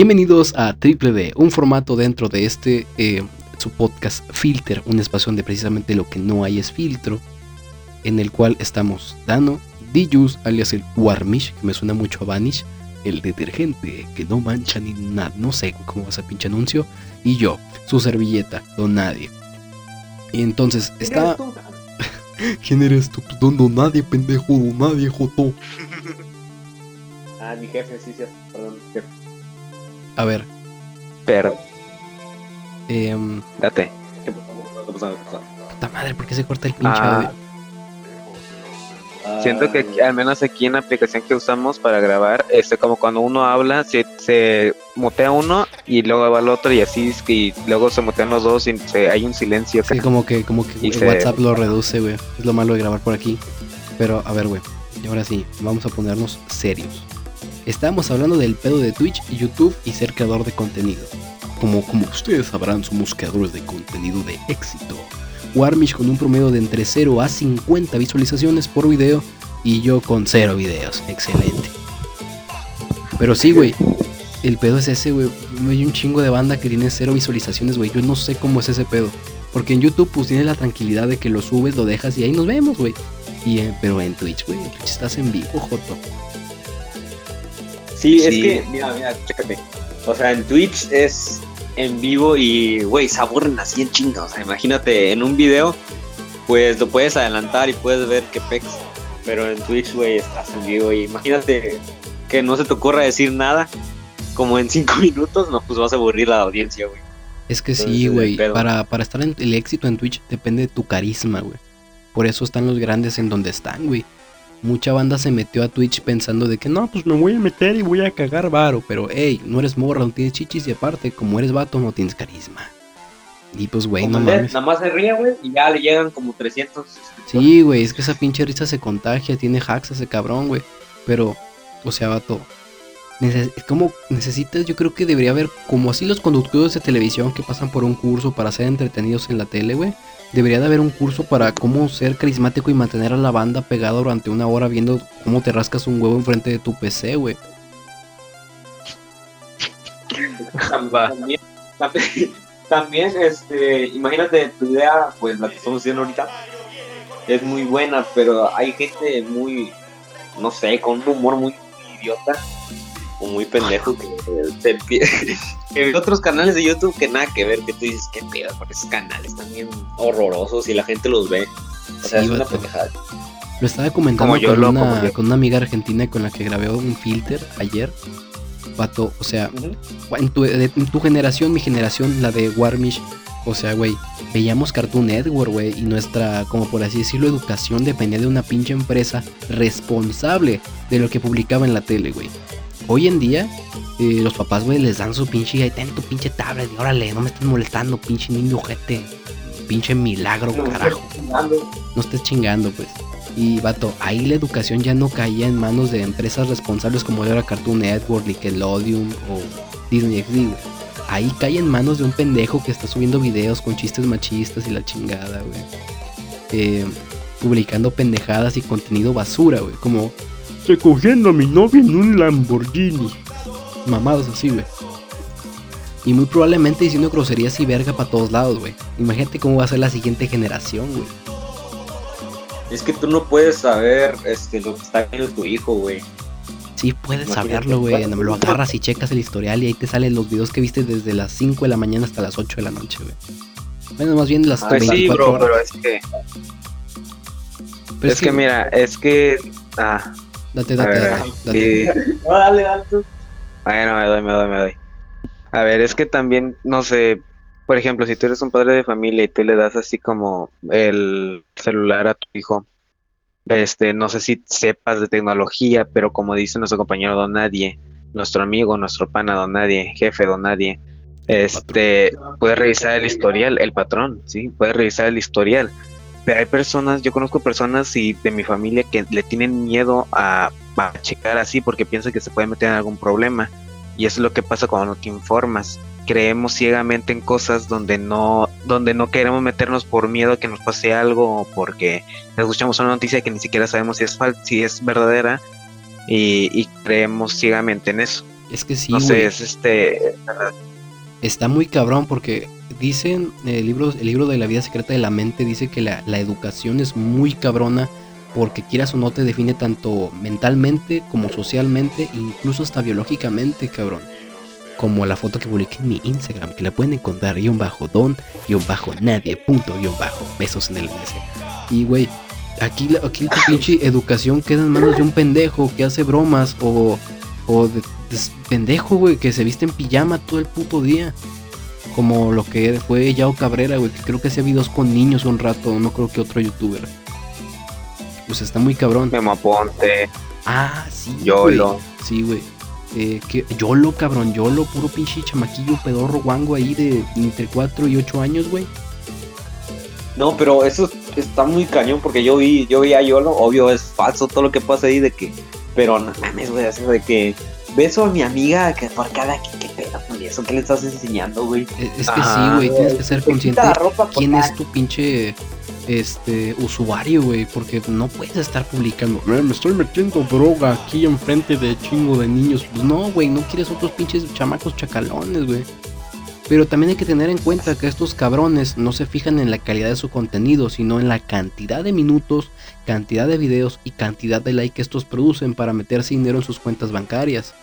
Bienvenidos a Triple D, un formato dentro de este, eh, su podcast Filter, un espacio donde precisamente lo que no hay es filtro, en el cual estamos Dano, Dijus, alias el Warmish, que me suena mucho a Vanish, el detergente que no mancha ni nada, no sé cómo va ese pinche anuncio, y yo, su servilleta, don nadie. Y entonces está... ¿Quién eres tú? Don, don nadie, pendejo, don nadie, joto. Ah, mi jefe, sí, sí, perdón, jefe. A ver, Pero, eh, date. ¿Qué pasó? Puta madre, ¿por qué se corta el pinche Ah. audio? Siento que al menos aquí en la aplicación que usamos para grabar, este como cuando uno habla, se, se mutea uno y luego va el otro y así y luego se mutean los dos y se- hay un silencio. Sí, como que, como que Y güey, se- WhatsApp lo reduce, güey. Es lo malo de grabar por aquí. Pero, a ver, güey. Y ahora sí, vamos a ponernos serios. Estábamos hablando del pedo de Twitch, YouTube y ser creador de contenido. Como, como ustedes sabrán, somos creadores de contenido de éxito. Warmish con un promedio de entre 0 a 50 visualizaciones por video y yo con 0 videos. Excelente. Pero sí, güey. El pedo es ese, güey. Hay un chingo de banda que tiene cero visualizaciones, güey. Yo no sé cómo es ese pedo. Porque en YouTube pues tienes la tranquilidad de que lo subes, lo dejas y ahí nos vemos, güey. Eh, pero en Twitch, güey, estás en vivo, Joto. Sí, es que, mira, mira, chécate. O sea, en Twitch es en vivo y, güey, se aburren así en chinga. O sea, imagínate, en un video, pues lo puedes adelantar y puedes ver qué pex. Pero en Twitch, güey, estás en vivo y imagínate que no se te ocurra decir nada. Como en cinco minutos, no, pues vas a aburrir a la audiencia, güey. Es que Entonces, sí, güey. Para, para estar en el éxito en Twitch depende de tu carisma, güey. Por eso están los grandes en donde están, güey. Mucha banda se metió a Twitch pensando de que no, pues me voy a meter y voy a cagar varo. Pero, hey, no eres morra, no tienes chichis y aparte, como eres vato, no tienes carisma. Y pues, güey, no mames. Nada más se ríe, güey, y ya le llegan como 300. Sí, güey, es que esa pinche risa se contagia, tiene hacks ese cabrón, güey. Pero, o sea, vato. neces- es como necesitas, yo creo que debería haber, como así los conductores de televisión que pasan por un curso para ser entretenidos en la tele, güey. Debería de haber un curso para cómo ser carismático y mantener a la banda pegada durante una hora viendo cómo te rascas un huevo enfrente de tu PC, güey. También, también, este, imagínate tu idea, pues la que estamos haciendo ahorita, es muy buena, pero hay gente muy, no sé, con un humor muy idiota o muy pendejo que, otros canales de YouTube que nada que ver, que tú dices, qué pedo, porque esos canales están bien horrorosos y la gente los ve. O sea, Sí, es una pendejada. Lo estaba comentando yo, con, lo- una, con una amiga argentina con la que grabé un filter ayer. Vato, o sea, en tu, de- en tu generación, mi generación, la de Warmish, o sea, güey, veíamos Cartoon Network, güey, y nuestra, como por así decirlo, educación dependía de una pinche empresa responsable de lo que publicaba en la tele, güey. Hoy en día, eh, los papás, güey, les dan su pinche, ahí ten tu pinche tablet, y órale, no me estés molestando, pinche niño ojete, pinche milagro, No, carajo no estés chingando, pues. Y vato, ahí la educación ya no caía en manos de empresas responsables como era Cartoon Network, Nickelodeon o Disney XD. Ahí cae en manos de un pendejo que está subiendo videos con chistes machistas y la chingada, güey. Eh, publicando pendejadas y contenido basura, güey. Como recogiendo a mi novia en un Lamborghini. Mamados así, güey. Y muy probablemente diciendo groserías y verga para todos lados, güey. Imagínate cómo va a ser la siguiente generación, güey. Es que tú no puedes saber este, lo que está viendo tu hijo, güey. Sí, puedes Imagínate. saberlo, güey. No, Lo agarras y checas el historial y ahí te salen los videos que viste desde las 5 de la mañana hasta las 8 de la noche, güey. Bueno, más bien las Pues sí, 24 bro, horas. pero es que, Pero es que mira, es que, ah, Date, a date, ver, date, date. No, dale, dale tú. Bueno, me doy, me doy, me doy. A ver, es que también, no sé, por ejemplo, si tú eres un padre de familia y tú le das así como el celular a tu hijo, este, no sé si sepas de tecnología, pero como dice nuestro compañero Don Nadie, nuestro amigo, nuestro pana Don Nadie, jefe Don Nadie, este, puede revisar el historial, el patrón, sí, puede revisar el historial. Pero hay personas, yo conozco personas y de mi familia que le tienen miedo a, a checar así porque piensan que se puede meter en algún problema. Y eso es lo que pasa cuando no te informas. Creemos ciegamente en cosas donde no, donde no queremos meternos por miedo a que nos pase algo o porque escuchamos una noticia que ni siquiera sabemos si es fal si es verdadera y, y creemos ciegamente en eso. Es que sí, no sé, es este... Está muy cabrón porque dicen, el libro, el libro de la vida secreta de la mente dice que la, la educación es muy cabrona porque quieras o no te define tanto mentalmente como socialmente, incluso hasta biológicamente, cabrón. Como la foto que publiqué en mi Instagram, que la pueden encontrar guion bajo don, guion bajo nadie, punto, guion bajo, besos en el MS. Y güey, aquí, la- aquí tu pinche educación queda en manos de un pendejo que hace bromas o, o de, de pendejo, güey, que se viste en pijama todo el puto día. Como lo que fue Yao Cabrera, güey, que creo que hacía videos con niños un rato, no creo que otro youtuber. Pues está muy cabrón. Memo Aponte, Ah, sí. Yolo. güey. Sí, güey. Eh, que, Yolo, cabrón, Yolo, puro pinche chamaquillo pedorro guango ahí de entre 4 y 8 años, güey. No, pero eso está muy cañón porque yo vi, yo vi a Yolo, obvio es falso todo lo que pasa ahí de que, pero no mames, güey, así de que beso a mi amiga que por cada que qué pedo con eso, ¿qué le estás enseñando, güey? Eh, Es que sí, güey, tienes que ser Te consciente por quién es tu pinche este usuario, güey, porque no puedes estar publicando, "Eh, me estoy metiendo droga aquí enfrente de chingo de niños. Pues no, güey, no quieres otros pinches chamacos chacalones, güey. Pero también hay que tener en cuenta que estos cabrones no se fijan en la calidad de su contenido, sino en la cantidad de minutos, cantidad de videos y cantidad de like que estos producen para meterse dinero en sus cuentas bancarias.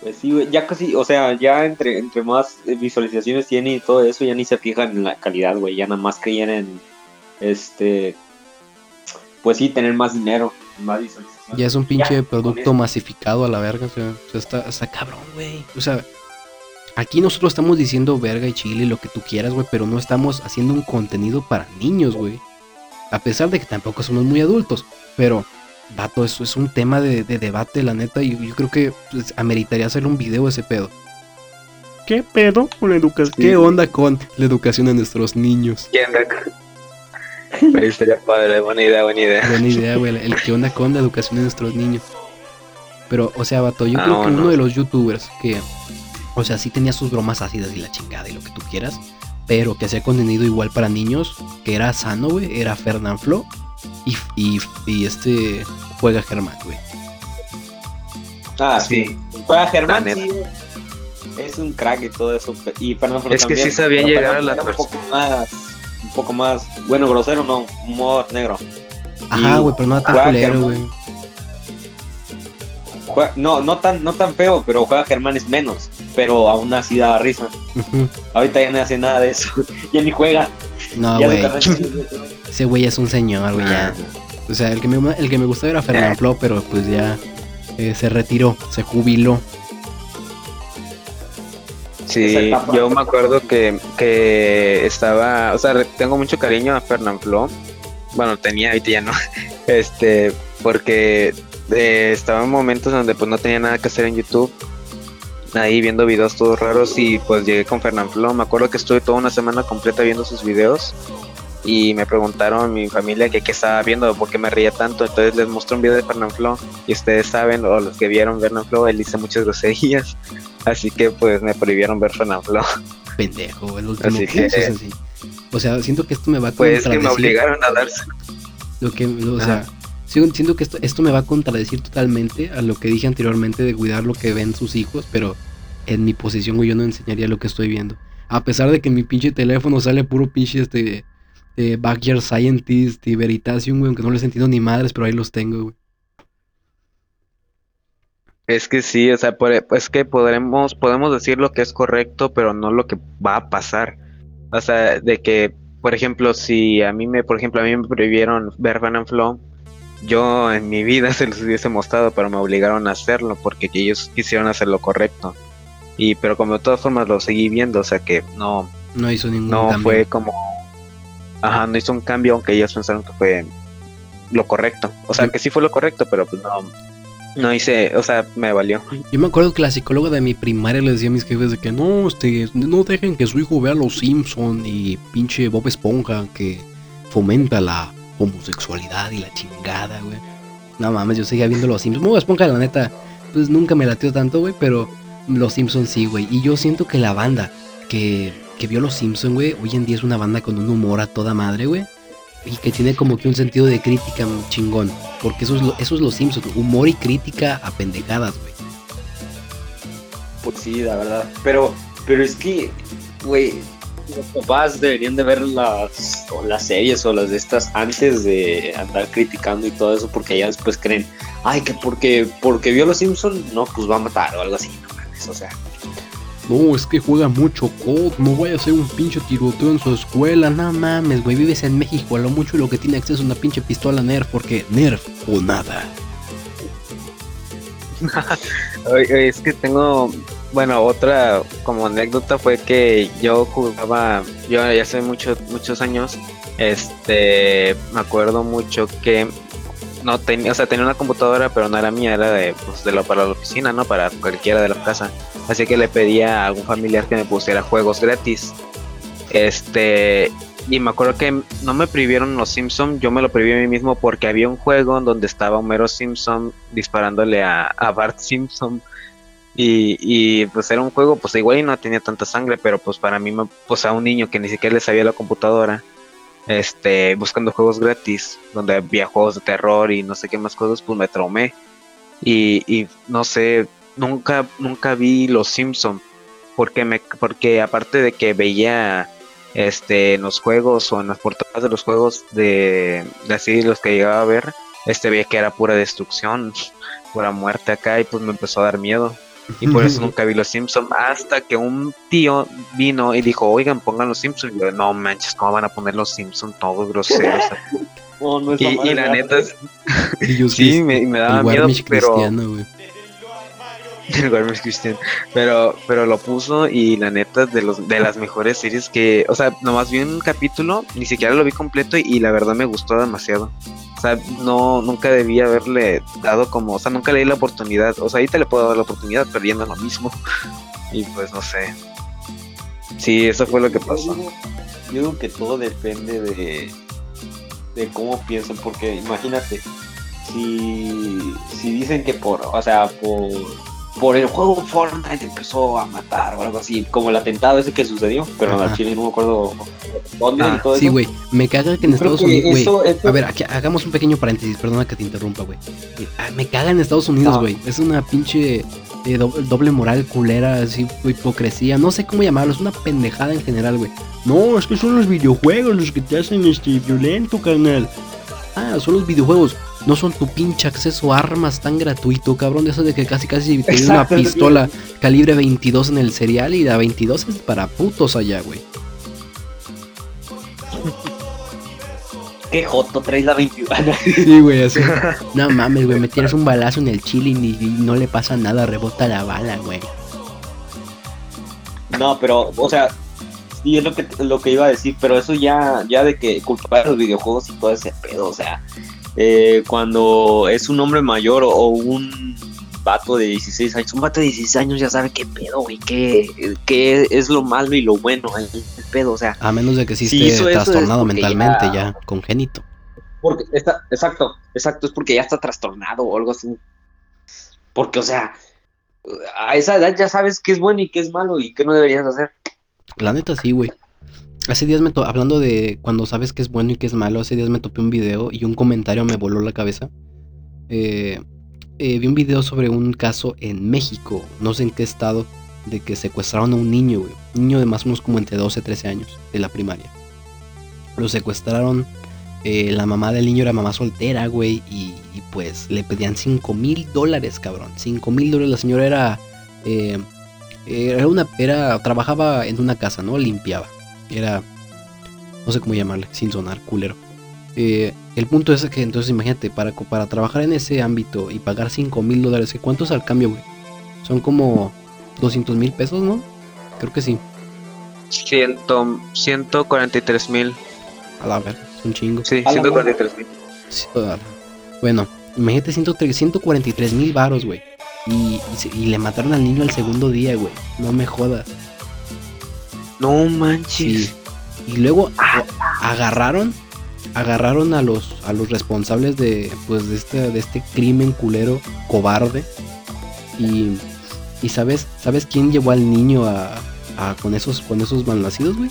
Pues sí, güey, ya casi, o sea, ya entre, entre más visualizaciones tiene y todo eso, ya ni se fijan en la calidad, güey, ya nada más creían en, este, pues sí, tener más dinero, más visualizaciones. Ya es un pinche Ya, producto masificado a la verga. O sea, o sea, está, está cabrón, güey. O sea, aquí nosotros estamos diciendo verga y chile y lo que tú quieras, güey. Pero no estamos haciendo un contenido para niños, güey. A pesar de que tampoco somos muy adultos. Pero, vato, eso es un tema de, de debate, la neta. Y yo creo que pues, ameritaría hacer un video ese pedo. ¿Qué pedo con la educación? ¿Qué onda con la educación de nuestros niños? ¿quién de acá? Pero estaría padre, buena idea, buena idea. Buena idea, güey. El que onda con la educación de nuestros niños. Pero, o sea, vato, yo Ah, creo que uno de los youtubers que, o sea, sí tenía sus bromas ácidas y la chingada y lo que tú quieras, pero que hacía contenido igual para niños, que era sano, güey, era Fernand Flo y, y, y este juega Germán, güey. Ah, sí. Juega Germán, La sí, es un crack y todo eso, y Fernando Flo Es que también, sí sabían llegar a las era un poco más, un poco más, bueno, grosero, no, humor negro. Ajá, güey, pero no era tan juega culero, Germán. güey. No, no tan, no tan feo, pero juega Germán es menos, pero aún así daba risa. Ahorita ya no hace nada de eso, ya ni juega. No, güey. Ese güey es un señor, güey, ya. O sea, el que me, el que me gustaba era Fernand Flo, pero pues ya eh, se retiró, se jubiló. Sí, yo me acuerdo que, que estaba, o sea, tengo mucho cariño a Fernand Flo. Bueno, tenía, ahorita ya no. Este, porque eh, estaba en momentos donde pues no tenía nada que hacer en YouTube. Ahí viendo videos todos raros y pues llegué con Fernand Flo. Me acuerdo que estuve toda una semana completa viendo sus videos y me preguntaron mi familia que qué estaba viendo, por qué me reía tanto. Entonces les mostré un video de Fernand Flo y ustedes saben, o los que vieron Fernand Flo, él dice muchas groserías. Así que pues me prohibieron ver Fernand Flo. pendejo, el último Así que. O sea, siento que esto me va a Pues que me obligaron a darse. Lo que, o sea, siento que esto, esto me va a contradecir totalmente a lo que dije anteriormente de cuidar lo que ven sus hijos, pero en mi posición, güey, yo no enseñaría lo que estoy viendo. A pesar de que en mi pinche teléfono sale puro pinche este eh, Backyard Scientist y Veritasium, güey, aunque no les entiendo ni madres, pero ahí los tengo, güey. Es que sí, o sea, es que podremos, podemos decir lo que es correcto, pero no lo que va a pasar. O sea, de que, por ejemplo, si a mí me, por ejemplo, a mí me prohibieron ver Van Flow, yo en mi vida se los hubiese mostrado, pero me obligaron a hacerlo porque ellos quisieron hacer lo correcto. Y, pero como de todas formas lo seguí viendo, o sea que no, No hizo ningún no cambio. fue como, ajá, no hizo un cambio, aunque ellos pensaron que fue lo correcto. O sea, que sí fue lo correcto, pero pues no, no hice, o sea, me valió. Yo me acuerdo que la psicóloga de mi primaria le decía a mis jefes de que no, este, no dejen que su hijo vea Los Simpson y pinche Bob Esponja que fomenta la homosexualidad y la chingada, güey. No mames, yo seguía viendo Los Simpsons. Bob Esponja, la neta, pues nunca me latió tanto, güey, pero Los Simpsons sí, güey. Y yo siento que la banda que, que vio Los Simpsons, güey, hoy en día es una banda con un humor a toda madre, güey. y que tiene como que un sentido de crítica chingón. Porque eso es lo, es los Simpsons, humor y crítica a pendejadas, güey. Pues sí, la verdad. Pero, pero es que, güey, los papás deberían de ver las, o las series o las de estas antes de andar criticando y todo eso, porque ya después creen, ay, que porque, porque vio los Simpsons, no, pues va a matar o algo así, no mames, o sea. No, es que juega mucho COD, no vaya a ser un pinche tiroteo en su escuela, no mames, güey, vives en México, a lo mucho lo que tiene acceso es una pinche pistola Nerf, porque Nerf o nada. es que tengo, bueno, otra como anécdota fue que yo jugaba, yo ya hace muchos muchos años, este, me acuerdo mucho que no tenía, o sea, tenía una computadora, pero no era mía, era de, pues, de lo para la oficina, ¿no? Para cualquiera de la casa. Así que le pedía a algún familiar que me pusiera juegos gratis. Este, y me acuerdo que no me prohibieron los Simpsons, yo me lo prohibí a mí mismo porque había un juego en donde estaba Homero Simpson disparándole a, Bart Simpson. Y, y, pues era un juego, pues igual y no tenía tanta sangre, pero pues para mí, pues a un niño que ni siquiera le sabía la computadora, este, buscando juegos gratis, donde había juegos de terror y no sé qué más cosas, pues me traumé. Y, no sé, nunca, nunca vi Los Simpson porque me, porque aparte de que veía este en los juegos o en las portadas de los juegos de, de así los que llegaba a ver, este veía que era pura destrucción, pura muerte acá y pues me empezó a dar miedo. Y por eso nunca vi los Simpsons. Hasta que un tío vino y dijo, oigan, pongan los Simpsons. Y yo, no manches, ¿cómo van a poner los Simpsons todos groseros? y, la neta, sí, me, me daba miedo, pero... Pero, pero lo puso y la neta de los de las mejores series que, o sea, nomás vi un capítulo, ni siquiera lo vi completo y, la verdad me gustó demasiado. O sea, no, nunca debía haberle dado como, o sea, nunca le di la oportunidad. O sea, ahorita le puedo dar la oportunidad perdiendo lo mismo. Y pues no sé. Sí, eso fue lo que pasó. Yo digo, que todo depende de, de cómo piensan, porque imagínate, si, si dicen que por, o sea, por por el juego Fortnite empezó a matar o algo así, como el atentado ese que sucedió, pero en Chile no me acuerdo dónde y ah, todo sí, güey, me caga que en Estados Unidos, güey. A ver, aquí, hagamos un pequeño paréntesis, perdona que te interrumpa, güey. Ah, me caga en Estados Unidos, güey. Es una pinche eh, doble, moral culera, así, hipocresía, no sé cómo llamarlo, es una pendejada en general, güey. No, es que son los videojuegos los que te hacen este violento, carnal. Ah, son los videojuegos no son tu pinche acceso a armas tan gratuito, cabrón. De eso de que casi casi te una pistola calibre 22 en el serial y la 22 es para putos allá, güey. Qué joto traes la 22. sí, güey, así. No mames, güey, me tienes un balazo en el chile y, no le pasa nada, rebota la bala, güey. No, pero, o sea, sí es lo que, lo que iba a decir, pero eso ya, ya de que culpar los videojuegos y todo ese pedo, o sea, eh, cuando es un hombre mayor o, un vato de 16 años, un vato de 16 años ya sabe qué pedo, güey, qué, qué es lo malo y lo bueno, el, pedo, o sea. A menos de que sí esté trastornado mentalmente ya, congénito. Porque está, exacto, exacto, es porque ya está trastornado o algo así. Porque, o sea, a esa edad ya sabes qué es bueno y qué es malo y qué no deberías hacer. La neta sí, güey. Hace días me hablando de cuando sabes qué es bueno y qué es malo, hace días me topé un video y un comentario me voló la cabeza. Eh, eh, vi un video sobre un caso en México, no sé en qué estado, de que secuestraron a un niño, güey. Un niño de más o menos como entre 12 y 13 años, de la primaria. Lo secuestraron, eh, la mamá del niño era mamá soltera, güey, y, pues le pedían 5 mil dólares, cabrón. 5 mil dólares, la señora era... era una... Era, trabajaba en una casa, ¿no? Limpiaba era, no sé cómo llamarle, sin sonar culero. Eh, el punto es que entonces imagínate, para, para trabajar en ese ámbito y pagar 5 mil dólares, ¿cuánto es al cambio, güey? Son como 200 mil pesos, ¿no? Creo que sí. Ciento, 143 mil. A la ver, es un chingo. Sí, 143 mil. Bueno, imagínate 143 mil varos, güey. Y, y, le mataron al niño al segundo día, güey. No me jodas. No manches. Y luego agarraron agarraron a los a los responsables de pues de este de este crimen culero cobarde. Y y sabes sabes quién llevó al niño a, a con esos con esos malnacidos güey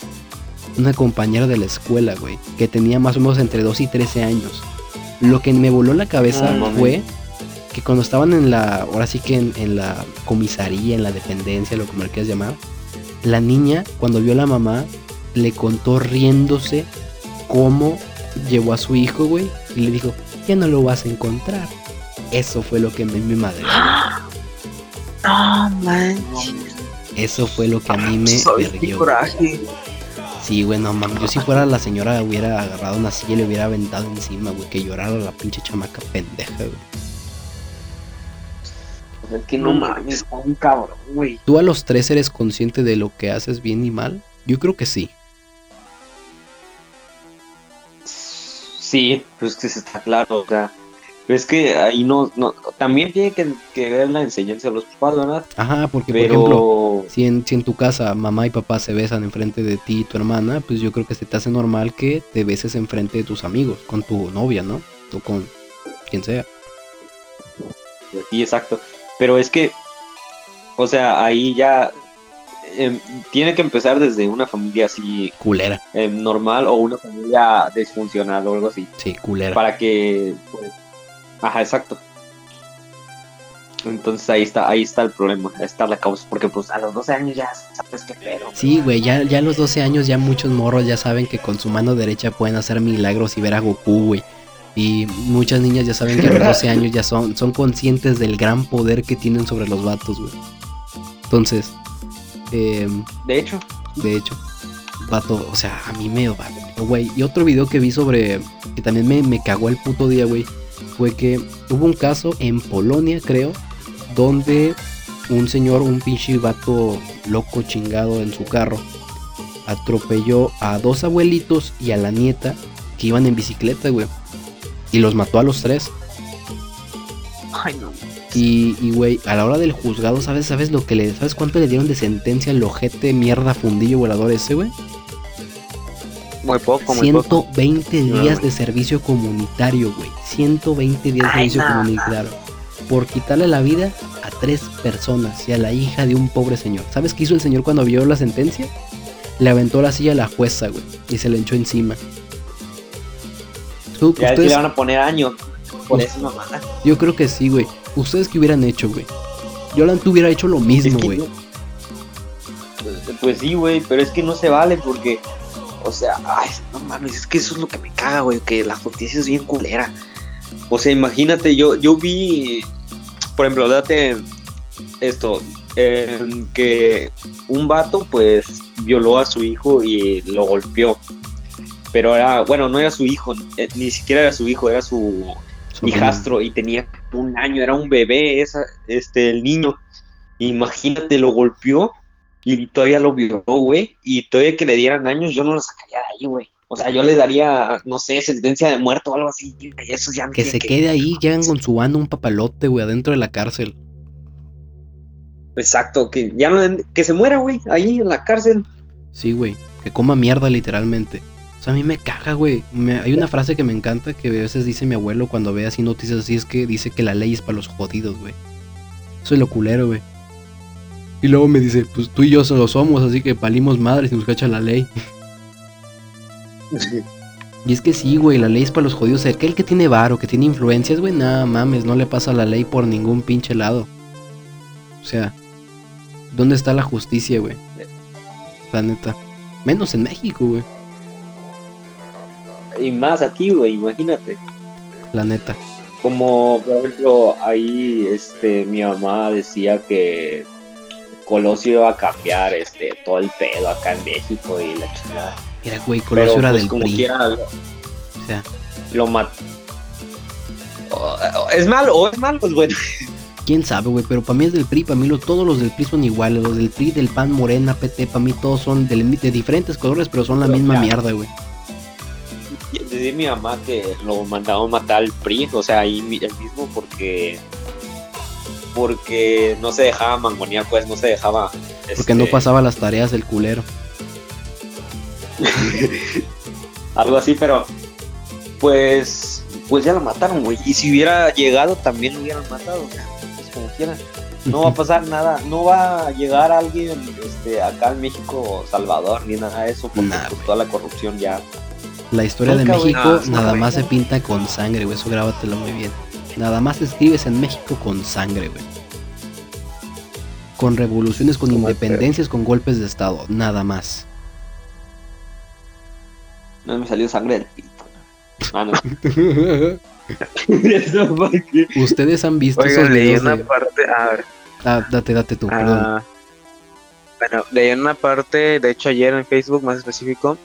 una compañera de la escuela, güey, que tenía más o menos entre 2 y 13 años. Lo que me voló la cabeza fue que cuando estaban en la, ahora sí que en, en la comisaría, en la dependencia, lo como le quieras llamar, la niña, cuando vio a la mamá, le contó riéndose cómo llevó a su hijo, güey, y le dijo, ya no lo vas a encontrar. Eso fue lo que me, me madre. No manches. Eso fue lo que a mí me coraje. Sí, güey, no mames. Yo si fuera la señora hubiera agarrado una silla y le hubiera aventado encima, güey. Que llorara la pinche chamaca pendeja, güey. Es que no mames, está un cabrón, güey. ¿Tú a los tres eres consciente de lo que haces bien y mal? Yo creo que sí. Sí, pues que se está claro, o sea. pero Es que ahí no, no también tiene que, que ver la enseñanza de los papás, ¿verdad? Ajá, porque por ejemplo, si en, si en tu casa mamá y papá se besan enfrente de ti y tu hermana, pues yo creo que se te hace normal que te beses enfrente de tus amigos, con tu novia, ¿no? O con quien sea. sí, exacto. Pero es que, o sea, ahí ya em, tiene que empezar desde una familia así Culera. em, normal o una familia disfuncional o algo así. Sí, culera. Para que, pues, ajá, exacto. Entonces ahí está, ahí está el problema, ahí está la causa, porque pues a los 12 años ya sabes qué pedo. Sí, güey, ya, ya a los 12 años ya muchos morros ya saben que con su mano derecha pueden hacer milagros y ver a Goku, güey. Y muchas niñas ya saben que a los 12 años ya son, son conscientes del gran poder que tienen sobre los vatos, güey. Entonces, em, De hecho, de hecho, vato, o sea, a mí me güey. Y otro video que vi sobre, que también me, me cagó el puto día, güey, fue que hubo un caso en Polonia, creo, donde un señor, un pinche vato loco chingado en su carro, atropelló a dos abuelitos y a la nieta que iban en bicicleta, güey. Y los mató a los tres. Ay, no. Y, y, güey, a la hora del juzgado, ¿sabes? ¿Sabes lo que le, ¿sabes cuánto le dieron de sentencia al ojete mierda fundillo volador ese, güey? Muy poco, muy poco. 120 días güey. de servicio comunitario, güey. 120 días de Ay, servicio no. comunitario. Por quitarle la vida a tres personas y a la hija de un pobre señor. ¿Sabes qué hizo el señor cuando vio la sentencia? Le aventó la silla a la jueza, güey. Y se le echó encima. Tú- ya ustedes, le van a poner años por eso mamada. yo creo que sí, güey. ¿Ustedes qué hubieran hecho, güey? Yo la hubiera hecho lo Es mismo, que güey. Pues sí, güey, pero es que no se vale porque, o sea, ay, no mames, es que eso es lo que me caga, güey, que la justicia es bien culera. O sea, imagínate, yo, yo vi, por ejemplo, date esto, eh, que un vato, pues, violó a su hijo y lo golpeó. Pero era, bueno, no era su hijo, eh, ni siquiera era su hijo, era su Su hijastro y tenía un año, era un bebé, esa, este, el niño. Imagínate, lo golpeó y todavía lo violó, güey. Y todavía que le dieran años, yo no lo sacaría de ahí, güey. O sea, yo le daría, no sé, sentencia de muerto o algo así. y Eso ya Que se quede ahí, llegan con su banda un papalote, güey, adentro de la cárcel. Exacto, que ya no, que se muera, güey, ahí en la cárcel. Sí, güey. Que coma mierda, literalmente. O sea, a mí me caga, güey. Me- hay una frase que me encanta que a veces dice mi abuelo cuando ve así noticias así: es que dice que la ley es para los jodidos, güey. Es lo culero, güey. Y luego me dice: Pues tú y yo solo somos, así que palimos madres y nos cacha la ley. Y es que sí, güey, la ley es para los jodidos. Aquel que tiene varo, que tiene influencias, güey, nada mames, no le pasa la ley por ningún pinche lado. O sea, ¿dónde está la justicia, güey? La neta. Menos en México, güey. Y más aquí, güey, imagínate. La neta. Como, por ejemplo, ahí este, mi mamá decía que Colosio iba a cambiar este, todo el pedo acá en México y la chingada. Mira, güey, Colosio Pero, era pues, del como PRI. quiera, lo, O sea, lo mató. ¿Es malo o es malo? Pues bueno. quién sabe, güey, pero para mí es del PRI, para mí lo, todos los del PRI son iguales. Los del PRI, del PAN, Morena, PT, para mí todos son del- de diferentes colores, pero son la Pero misma mierda, güey. Decir mi mamá que lo mandaron matar al PRI, o sea, ahí el mismo porque porque no se dejaba mangonear, pues no se dejaba. Porque no este, pasaba las tareas del culero. algo así, pero pues pues ya lo mataron, güey. Y si hubiera llegado también lo hubieran matado, o sea, pues como quieran. no va a pasar nada, no va a llegar alguien este, acá en México Salvador ni nada de eso, porque Nah, pues, toda la corrupción ya. La historia de. México No, nada más se pinta con sangre, güey. Eso grábatelo muy bien. Nada más escribes en México con sangre, güey. Con revoluciones, con Como independencias, con golpes de estado. Nada más. No me salió sangre del pito. ¿no? Ah, no. Ustedes han visto esos Oigan, leí videos una de- parte, a ver, Ah, date, date tú, perdón. ah, bueno, leí una parte, de hecho ayer en Facebook más específico,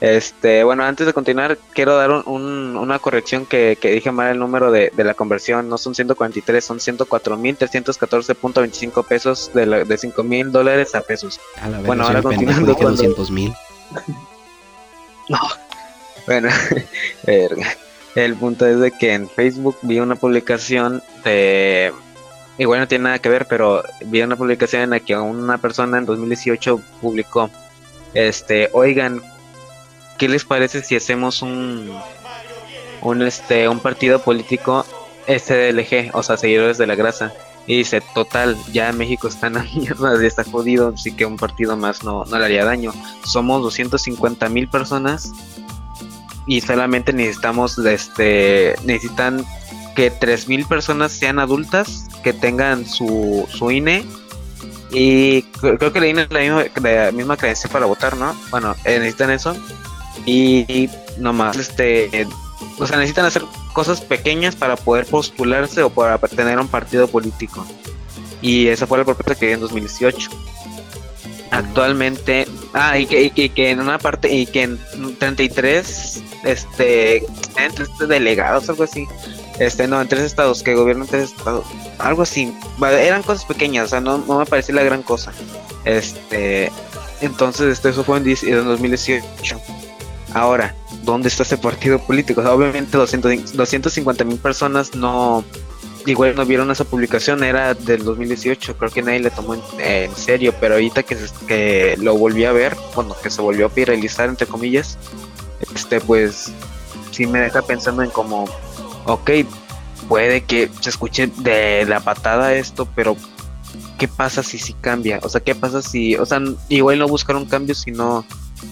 este, bueno, antes de continuar, quiero dar un- un- una corrección que, que dije mal el número de, de la conversión, no son 143, son 104.314.25 pesos de, la- de 5 mil dólares a pesos. A la bueno, ahora continuando dije cuando- 200 mil. Bueno, el punto es de que en Facebook vi una publicación de... Igual no tiene nada que ver, pero vi una publicación en la que una persona en 2018 publicó, este, oigan, ¿qué les parece si hacemos un, un, este, un partido político SDLG, o sea, seguidores de la grasa? Y dice, total, ya México está en la mierda, ya está jodido, así que un partido más no, no le haría daño. Somos 250 mil personas y solamente necesitamos este necesitan que 3000 personas sean adultas que tengan su, su INE y cre- creo que la INE es la misma, la misma creencia para votar, ¿no? Bueno, eh, necesitan eso y, nomás este o sea, necesitan hacer cosas pequeñas para poder postularse o para tener un partido político. Y esa fue la propuesta que di en 2018. Actualmente, ah, y que, y que, en una parte, y que en 33, este, delegados, algo así, este, no, en tres estados, que gobiernan tres estados, algo así, eran cosas pequeñas, o sea, no, no me parecía la gran cosa. Este, entonces, este, eso fue en, 10 en 2018. Ahora, ¿dónde está ese partido político? O sea, obviamente 200 250 mil personas no, igual no vieron esa publicación, era del 2018, creo que nadie le tomó en, serio, pero ahorita que, lo volví a ver, bueno, que se volvió a viralizar, entre comillas, este, pues sí me deja pensando en como, ok, puede que se escuche de la patada esto, pero ¿qué pasa si sí cambia? O sea, ¿qué pasa si, o sea, igual no buscar un cambio, sino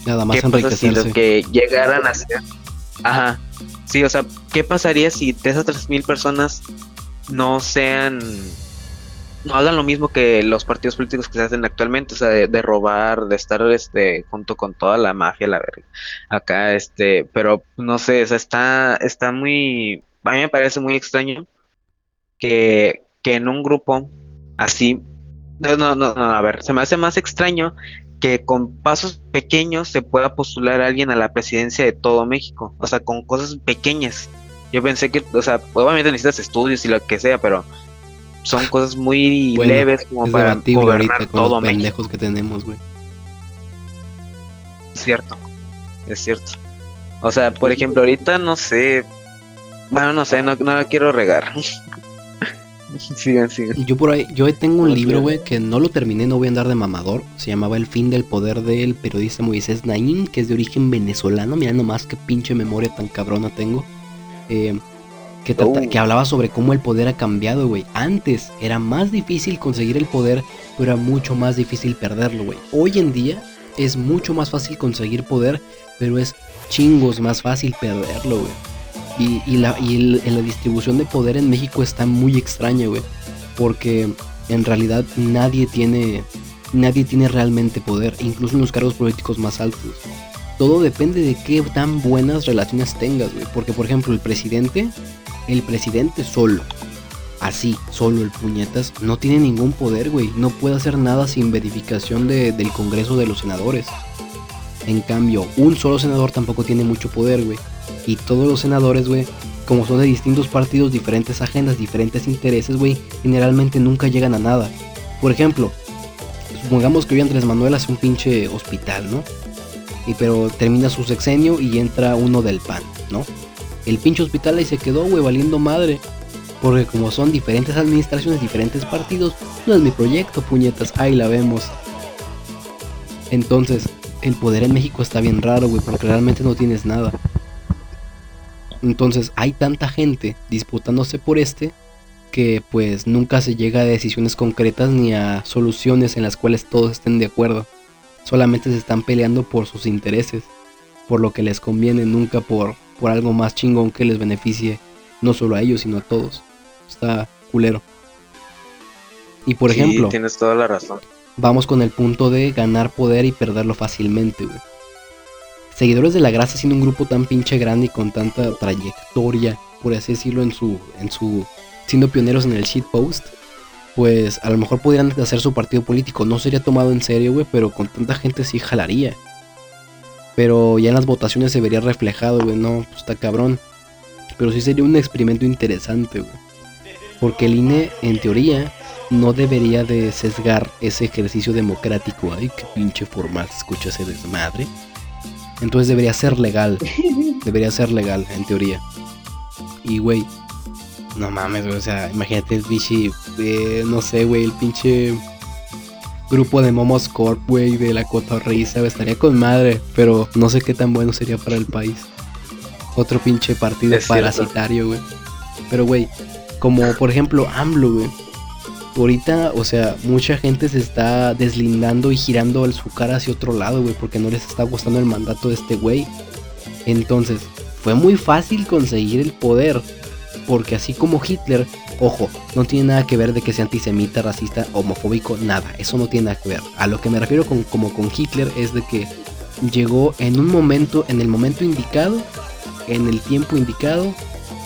Nada más ¿Qué pasa si los que llegaran a ser? Ajá. Sí, o sea, ¿qué pasaría si de esas 3.000 personas no sean... No hagan lo mismo que los partidos políticos que se hacen actualmente, o sea, de, de robar, de estar este junto con toda la mafia, la verga. Acá, este, pero no sé, o sea, está, está muy, a mí me parece muy extraño que, que en un grupo así, no, no, no, no, a ver, se me hace más extraño que con pasos pequeños se pueda postular a alguien a la presidencia de todo México, o sea, con cosas pequeñas. Yo pensé que, o sea, obviamente necesitas estudios y lo que sea, pero son cosas muy Bueno, leves como para gobernar con todo los México. que tenemos, güey. Es cierto, es cierto. O sea, por ejemplo, ahorita no sé, bueno, no sé, no, no la quiero regar. Sigan, sigan. Yo por ahí, yo tengo un No libro, güey, que no lo terminé, no voy a andar de mamador. Se llamaba El fin del poder del periodista Moisés Naín, que es de origen venezolano. Mira nomás qué pinche memoria tan cabrona tengo. Eh, que, trata- Oh. que hablaba sobre cómo el poder ha cambiado, güey. Antes era más difícil conseguir el poder, pero era mucho más difícil perderlo, güey. Hoy en día es mucho más fácil conseguir poder, pero es chingos más fácil perderlo, güey. Y, la, y la distribución de poder en México está muy extraña, güey. Porque en realidad nadie tiene, nadie tiene realmente poder, incluso en los cargos políticos más altos. Todo depende de qué tan buenas relaciones tengas, güey. Porque, por ejemplo, el presidente, el presidente solo, así, solo el puñetas, no tiene ningún poder, güey. No puede hacer nada sin verificación de- del Congreso de los senadores. En cambio, un solo senador tampoco tiene mucho poder, güey. Y todos los senadores, güey, como son de distintos partidos, diferentes agendas, diferentes intereses, güey, generalmente nunca llegan a nada. Por ejemplo, supongamos que hoy Andrés Manuel hace un pinche hospital, ¿no? Y pero termina su sexenio y entra uno del PAN, ¿no? El pinche hospital ahí se quedó, güey, valiendo madre. Porque como son diferentes administraciones, diferentes partidos, no es mi proyecto, puñetas, ahí la vemos. Entonces, el poder en México está bien raro, güey, porque realmente no tienes nada. Entonces, hay tanta gente disputándose por este que pues nunca se llega a decisiones concretas ni a soluciones en las cuales todos estén de acuerdo. Solamente se están peleando por sus intereses, por lo que les conviene, nunca por, por algo más chingón que les beneficie no solo a ellos, sino a todos. Está culero. Y por Sí, ejemplo, tienes toda la razón. vamos con el punto de ganar poder y perderlo fácilmente, güey. Seguidores de la grasa siendo un grupo tan pinche grande y con tanta trayectoria, por así decirlo, en su, en su, siendo pioneros en el shitpost, pues a lo mejor pudieran hacer su partido político. No sería tomado en serio, güey, pero con tanta gente sí jalaría. Pero ya en las votaciones se vería reflejado, güey, no, pues está cabrón. Pero sí sería un experimento interesante, güey. Porque el INE, en teoría, no debería de sesgar ese ejercicio democrático. Ay, qué pinche formal se escucha ese desmadre. Entonces debería ser legal. Debería ser legal, en teoría. Y, güey, no mames, güey. O sea, imagínate el pinche, eh, no sé, güey, el pinche grupo de Momos Corp, güey, de la cotorriza, güey. Estaría con madre, pero no sé qué tan bueno sería para el país. Otro pinche partido Es parasitario, güey. Pero, güey, como por ejemplo AMLO, güey. Ahorita, o sea, mucha gente se está deslindando y girando su cara hacia otro lado, güey, porque no les está gustando el mandato de este güey. Entonces, fue muy fácil conseguir el poder, porque así como Hitler, ojo, no tiene nada que ver de que sea antisemita, racista, homofóbico, nada, eso no tiene nada que ver. A lo que me refiero con, como con Hitler es de que llegó en un momento, en el momento indicado, en el tiempo indicado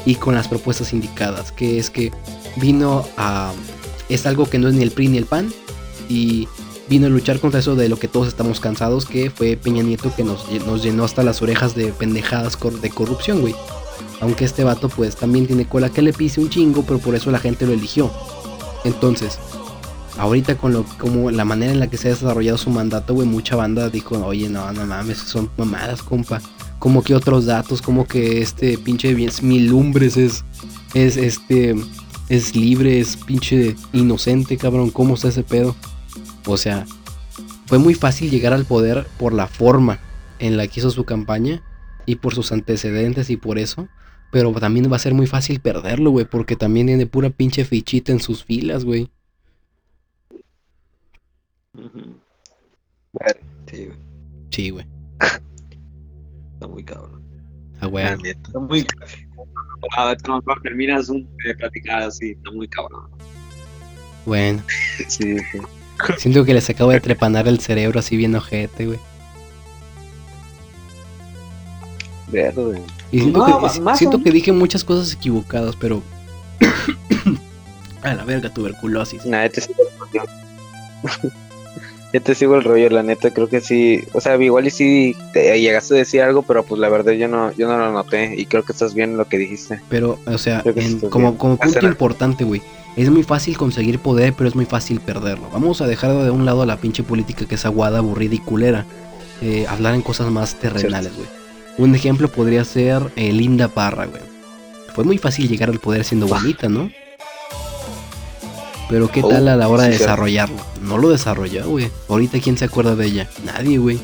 y con las propuestas indicadas, que es que vino a es algo que no es ni el PRI ni el PAN y vino a luchar contra eso de lo que todos estamos cansados, que fue Peña Nieto que nos, nos llenó hasta las orejas de pendejadas de corrupción, güey. Aunque este vato pues también tiene cola que le pise un chingo, pero por eso la gente lo eligió. Entonces, ahorita con lo como la manera en la que se ha desarrollado su mandato, güey, mucha banda dijo, "Oye, no, no mames, son mamadas, compa." Como que otros datos, como que este pinche bien- mil es es este es libre, es pinche inocente, cabrón, ¿cómo está ese pedo? O sea, fue muy fácil llegar al poder por la forma en la que hizo su campaña y por sus antecedentes y por eso. Pero también va a ser muy fácil perderlo, güey, porque también tiene pura pinche fichita en sus filas, güey. Sí, güey. Sí, güey. Está muy cabrón. Ah, güey. La neta. Está muy Ah, no, no, terminas un de platicar así, está muy cabrón. Bueno, Sí, sí. siento que les acabo de trepanar el cerebro así bien ojete, güey. Verde. Y siento, No, que, más siento o- que dije muchas cosas equivocadas, pero... A la verga, tuberculosis. Nah, ya te Ya te sigo el rollo, la neta, creo que sí. O sea, igual y sí te llegaste a decir algo, pero pues la verdad yo no, yo no lo noté. Y creo que estás bien en lo que dijiste. Pero, o sea, en- como, como punto importante, güey. Es muy fácil conseguir poder, pero es muy fácil perderlo. Vamos a dejar de un lado a la pinche política que es aguada, aburrida y culera. Eh, hablar en cosas más terrenales, güey. Un ejemplo podría ser eh, Linda Parra, güey. Fue muy fácil llegar al poder siendo bonita, ¿no? Pero qué Oh, tal a la hora de sí, desarrollarlo. No lo desarrolló, güey. Ahorita quién se acuerda de ella. Nadie, güey.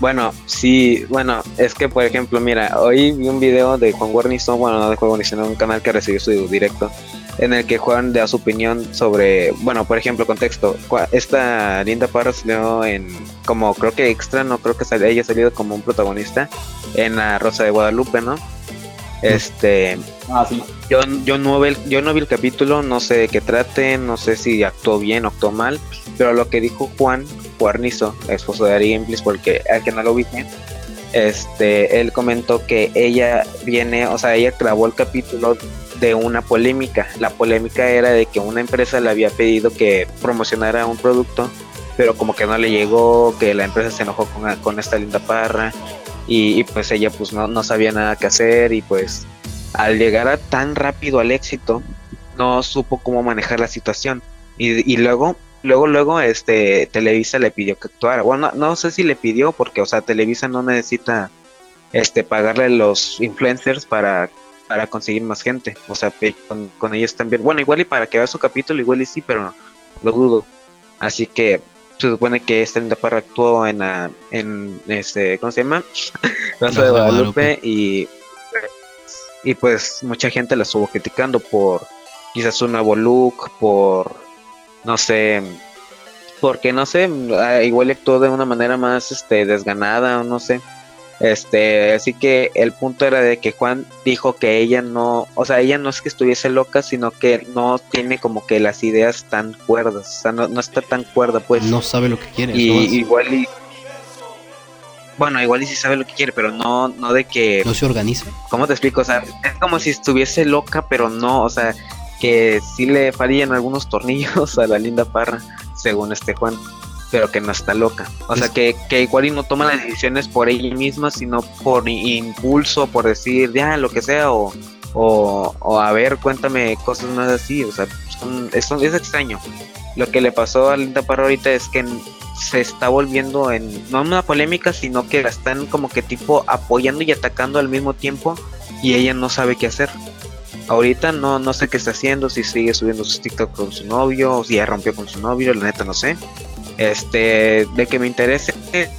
Bueno, sí, bueno, es que por ejemplo, mira, hoy vi un video de Juan Guarnizo, bueno, no de Juan Guarnizo, sino un canal que recibió su directo, en el que Juan da su opinión sobre, bueno, por ejemplo, contexto, esta Linda Parra salió en, como creo que extra, no creo que sal- ella ha salido como un protagonista en La Rosa de Guadalupe, ¿no? Este, Ah, sí. yo, yo, no vi yo no vi el capítulo, no sé de qué trate, no sé si actuó bien o actuó mal, pero lo que dijo Juan Guarnizo, esposo de Ari porque al que no lo viste, este, él comentó que ella viene, o sea, ella grabó el capítulo de una polémica. La polémica era de que una empresa le había pedido que promocionara un producto, pero como que no le llegó, que la empresa se enojó con, con esta linda parra y, y pues ella pues no, no sabía nada que hacer y pues al llegar a tan rápido al éxito no supo cómo manejar la situación. Y, y luego luego luego este Televisa le pidió que actuara. Bueno no, no sé si le pidió porque o sea Televisa no necesita este pagarle a los influencers para para conseguir más gente. O sea con, con ellos también. Bueno igual y para que vea su capítulo igual y sí pero lo dudo. Así que se supone que Linda Parra actuó en la, en este ¿cómo se llama? Rosa de Guadalupe. y y pues mucha gente la estuvo criticando por quizás un nuevo look, por, no sé, porque no sé, ah, igual actuó de una manera más este desganada o no sé. Este, así que el punto era de que Juan dijo que ella no, o sea, ella no es que estuviese loca, sino que no tiene como que las ideas tan cuerdas, o sea, no, no está tan cuerda, pues. No sabe lo que quiere. y igual y bueno, igual y sí sabe lo que quiere, pero no, no de que no se organiza. ¿Cómo te explico? O sea, es como si estuviese loca, pero no, o sea, que sí le fallan algunos tornillos a la linda parra, según este Juan, pero que no está loca. O sea, que, que igual y no toma las decisiones por ella misma, sino por impulso, por decir, ya, lo que sea, o, o, o a ver, cuéntame cosas más así, o sea, son- es, es extraño. Lo que le pasó a Linda Parra ahorita es que se está volviendo en, no una polémica, sino que la están como que tipo apoyando y atacando al mismo tiempo y ella no sabe qué hacer. Ahorita no, no sé qué está haciendo, si sigue subiendo sus TikTok con su novio, o si ya rompió con su novio, la neta no sé. Este, de que me interese,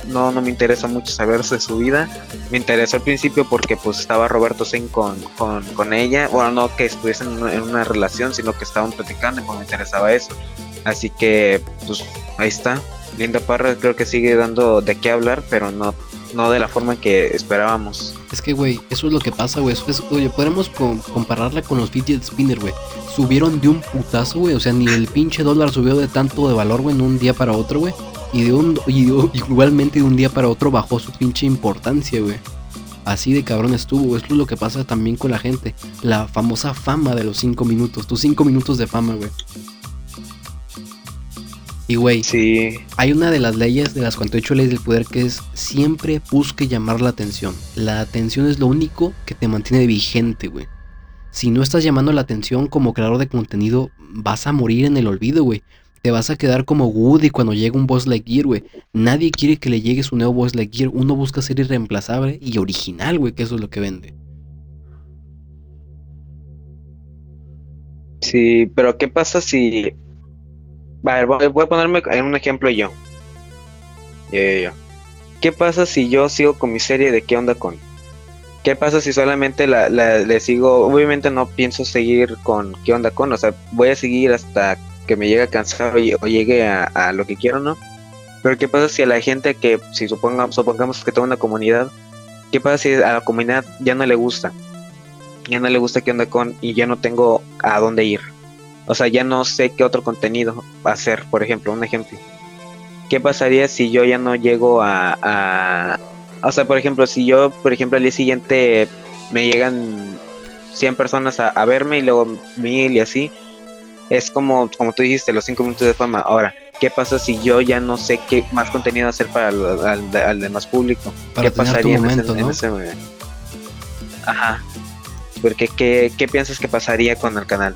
no, no me interesa mucho saber de su vida. Me interesó al principio porque pues estaba Roberto Sen con, con, con ella. Bueno, no que estuviesen en una relación, sino que estaban platicando y pues me interesaba eso. Así que, pues, ahí está. Linda Parra creo que sigue dando de qué hablar, pero no, no de la forma que esperábamos. Es que, güey, eso es lo que pasa, güey. Es- Oye, podemos com- compararla con los fidget spinner, güey. Subieron de un putazo, güey. O sea, ni el pinche dólar subió de tanto de valor, güey, en un día para otro, güey. Y de un y igualmente de un día para otro bajó su pinche importancia, güey. Así de cabrón estuvo, güey. Esto es lo que pasa también con la gente. La famosa fama de los 5 minutos. Tus 5 minutos de fama, güey. Y, güey, Sí, hay una de las leyes de las 48 leyes del poder que es siempre busque llamar la atención. La atención es lo único que te mantiene vigente, güey. Si no estás llamando la atención como creador de contenido, vas a morir en el olvido, güey. Te vas a quedar como Woody cuando llega un Boss Lightyear, güey. Nadie quiere que le llegue su nuevo Boss Lightyear. Uno busca ser irreemplazable y original, güey, que eso es lo que vende. sí, pero ¿qué pasa si... A ver, voy a ponerme en un ejemplo yo. ¿Qué pasa si yo sigo con mi serie de qué onda con? ¿Qué pasa si solamente la, la- le sigo? Obviamente no pienso seguir con qué onda con, o sea, voy a seguir hasta que me llegue a cansar o, lle- o llegue a, lo que quiero, ¿no? Pero ¿qué pasa si a la gente que, si suponga, supongamos que tengo una comunidad, ¿qué pasa si a la comunidad ya no le gusta? Ya no le gusta qué onda con y ya no tengo a dónde ir. O sea, ya no sé qué otro contenido hacer, por ejemplo, un ejemplo. ¿Qué pasaría si yo ya no llego a, a- O sea, por ejemplo, si yo, por ejemplo, al día siguiente me llegan 100 personas a, a verme y luego mil y así. Es como, como tú dijiste, los 5 minutos de fama. Ahora, ¿qué pasa si yo ya no sé qué más contenido hacer para el, al, al demás público? Para ¿Qué tu pasaría en ese- en ¿no? ese- Ajá. Porque, ¿qué, ¿qué piensas que pasaría con el canal?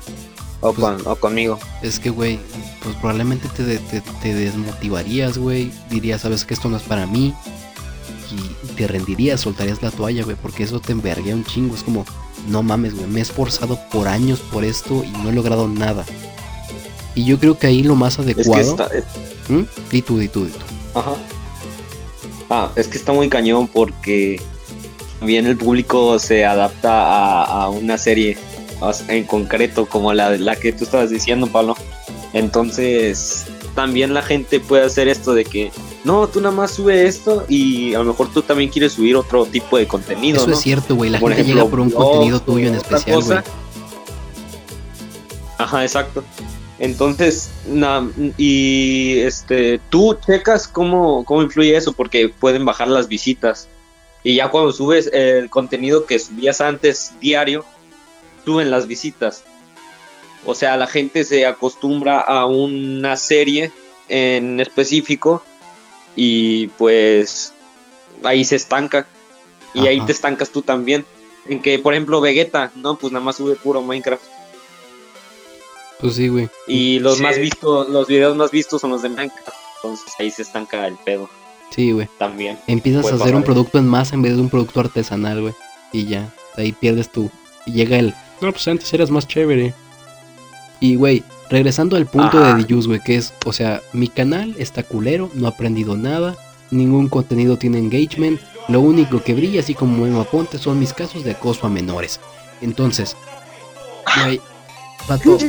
O, Pues- con, o conmigo. Es que, güey, pues probablemente te, de- te, te desmotivarías, güey. Dirías, sabes que esto no es para mí. Y te rendirías, soltarías la toalla, güey, porque eso te enverguea un chingo. Es como, no mames, güey, me he esforzado por años por esto y no he logrado nada. Y yo creo que ahí lo más Es que adecuado. está, es- ¿Mm? Di tú, di tú, di tú. Ajá. Ah, es que está muy cañón porque también el público se adapta a, a una serie en concreto, como la, la que tú estabas diciendo, Pablo. Entonces, también la gente puede hacer esto de que, no, tú nada más sube esto y a lo mejor tú también quieres subir otro tipo de contenido. Eso ¿no? es cierto, güey. La Por gente ejemplo, llega por un contenido tuyo en especial, güey. Ajá, exacto. Entonces, na- y este, tú checas cómo, cómo influye eso, porque pueden bajar las visitas. Y ya cuando subes el contenido que subías antes diario, suben las visitas. O sea, la gente se acostumbra a una serie en específico y pues ahí se estanca. Y ahí te estancas tú también. En que, por ejemplo, Vegeta, ¿no? Pues nada más sube puro Minecraft. Pues sí, güey. Y los Sí. más vistos, los videos más vistos son los de Minecraft. Entonces ahí se estanca el pedo Sí, güey. también. Empiezas Puede a hacer un producto en masa en vez de un producto artesanal, güey. Y ya, ahí pierdes tú. Y llega el, no, pues antes eras más chévere. Y, güey, regresando al punto Ajá. de Dijus, güey, que es, o sea, mi canal está culero, no he aprendido nada, ningún contenido tiene engagement, lo único que brilla, así como Memo Aponte, son mis casos de acoso a menores. Entonces, güey, Vato.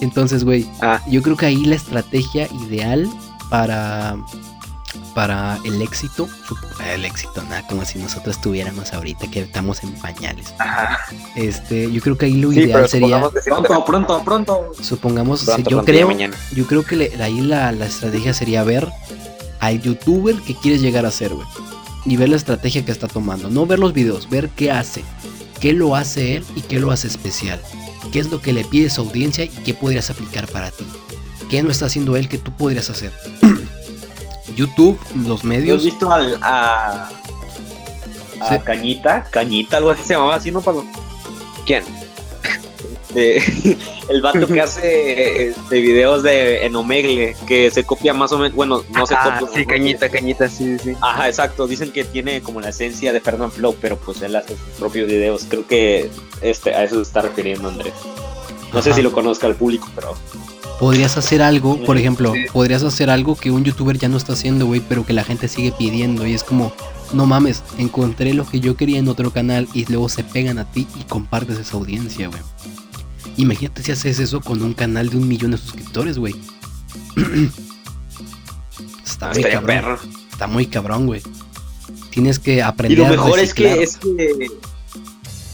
Entonces, güey, Ah. yo creo que ahí la estrategia ideal para para el éxito, su- el éxito, nada, como si nosotros estuviéramos ahorita que estamos en pañales. Ajá. Este, yo creo que ahí lo Sí, ideal sería, supongamos que sí, Pronto, pronto, pronto. supongamos, pronto, yo pronto, creo, mañana. yo creo que le- ahí la, la estrategia sería ver al youtuber que quieres llegar a ser, güey. Y ver la estrategia que está tomando. No ver los videos, ver qué hace. Qué lo hace él y qué lo hace especial. Qué es lo que le pide su audiencia y qué podrías aplicar para ti. ¿Qué no está haciendo él que tú podrías hacer? YouTube, los Yo he medios. visto al, a, a Sí. Cañita, Cañita, algo así se llamaba así, ¿no, Pablo? ¿Quién? De- el vato que hace este, videos de en Omegle, que se copia más o menos, bueno, no se Ah, copia. sí, cañita, cañita, sí, sí. Ajá, exacto. Dicen que tiene como la esencia de Fernand Flow, pero pues él hace sus propios videos. Creo que este, a eso se está refiriendo Andrés. No sé si lo conozca el público, pero Podrías hacer algo, por ejemplo, podrías hacer algo que un youtuber ya no está haciendo, güey, pero que la gente sigue pidiendo. Y es como, no mames, encontré lo que yo quería en otro canal y luego se pegan a ti y compartes esa audiencia, güey. Imagínate si haces eso con un canal de un millón de suscriptores, güey. está muy cabrón. perro. Está muy cabrón, güey. Tienes que aprender Y lo a mejor es que, es que.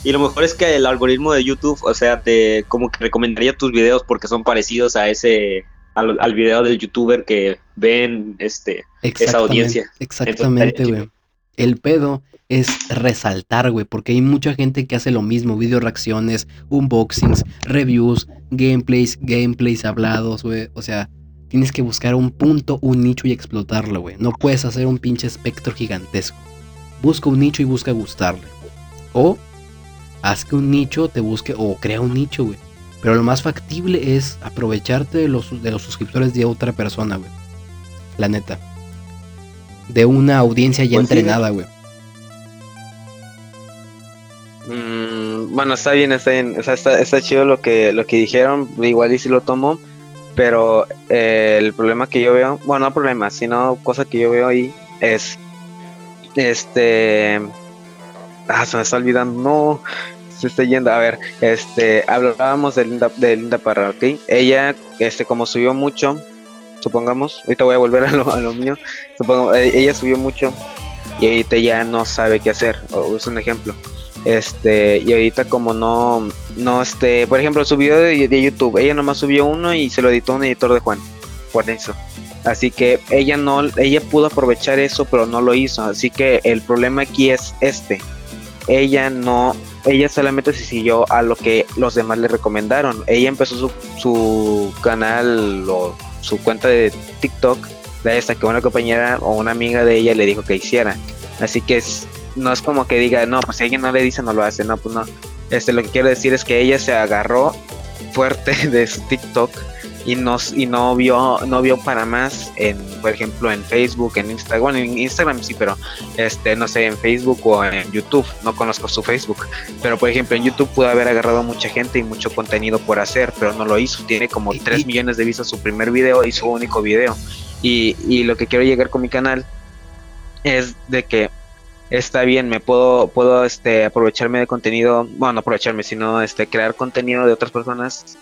Y lo mejor es que el algoritmo de YouTube, o sea, te como que recomendaría tus videos porque son parecidos a ese. Al, al video del youtuber que ven este Exactamente, audiencia. Exactamente, güey. El pedo es resaltar, güey, porque hay mucha gente que hace lo mismo, video reacciones, unboxings, reviews, gameplays, gameplays hablados, güey. O sea, tienes que buscar un punto, un nicho y explotarlo, güey. No puedes hacer un pinche espectro gigantesco. Busca un nicho y busca gustarle. O haz que un nicho te busque o crea un nicho, güey. Pero lo más factible es aprovecharte de los, de los suscriptores de otra persona, güey. La neta. De una audiencia ya Pues entrenada, güey. Mm, bueno, está bien, está bien. O sea, está, está chido lo que, lo que dijeron. Igual y si lo tomo. Pero eh, el problema que yo veo, bueno, no problema, sino cosa que yo veo ahí es. Este. Ah, se me está olvidando. No, se está yendo. A ver, este. Hablábamos de Linda, de Linda Parra, ¿ok? Ella, este, como subió mucho, supongamos. Ahorita voy a volver a lo, a lo mío. Supongo, eh, ella subió mucho y ahorita ya no sabe qué hacer. O, es un ejemplo. Este, y ahorita como no, no, este, por ejemplo, su video de, de YouTube, ella nomás subió uno y se lo editó un editor de Juan, por eso. Así que ella no, ella pudo aprovechar eso, pero no lo hizo. Así que el problema aquí es este. Ella no, ella solamente se siguió a lo que los demás le recomendaron. Ella empezó su, su canal o su cuenta de TikTok de esta que una compañera o una amiga de ella le dijo que hiciera. Así que es, no es como que diga, no, pues si alguien no le dice, no lo hace, no, pues no. Este, lo que quiero decir es que ella se agarró fuerte de su TikTok y no, y no vio, no vio para más en, por ejemplo, en Facebook, en Instagram, bueno, en Instagram sí, pero este, no sé, en Facebook o en YouTube, no conozco su Facebook, pero por ejemplo en YouTube pudo haber agarrado mucha gente y mucho contenido por hacer, pero no lo hizo, tiene como Y- 3 y- millones de vistas su primer video y su único video. Y, y lo que quiero llegar con mi canal es de que está bien, me puedo, puedo este, aprovecharme de contenido, bueno, no aprovecharme, sino este, crear contenido de otras personas.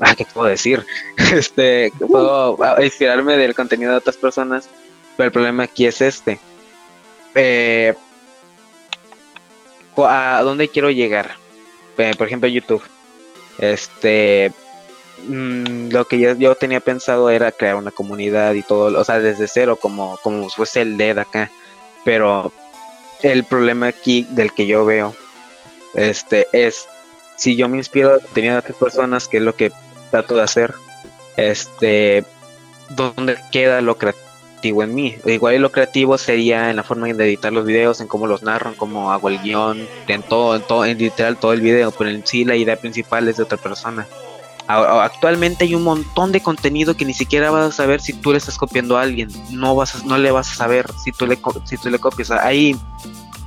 Ah, ¿qué puedo decir? Este, puedo inspirarme del contenido de otras personas, pero el problema aquí es este. Eh, ¿A dónde quiero llegar? Eh, por ejemplo, YouTube. Este, mm, lo que yo, tenía pensado era crear una comunidad y todo, o sea, desde cero, como, como fuese el LED acá. Pero el problema aquí del que yo veo, este, es si yo me inspiro de otras personas, que es lo que trato de hacer, este, ¿dónde queda lo creativo en mí? Igual lo creativo sería en la forma de editar los videos, en cómo los narro, cómo hago el guion, en todo, en todo, en literal todo el video, pero en sí la idea principal es de otra persona. Actualmente hay un montón de contenido que ni siquiera vas a saber si tú le estás copiando a alguien, no vas a- no le vas a saber si tú le si tú le copias. Hay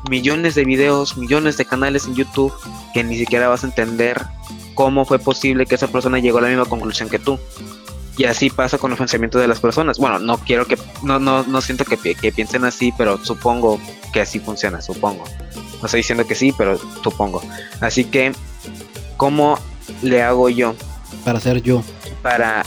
millones de videos, millones de canales en YouTube que ni siquiera vas a entender cómo fue posible que esa persona llegó a la misma conclusión que tú. Y así pasa con los pensamientos de las personas. Bueno, no quiero que, no, no, no siento que, que piensen así, pero supongo que así funciona, supongo. No estoy diciendo que sí, pero supongo. Así que, ¿cómo le hago yo? Para ser yo. Para,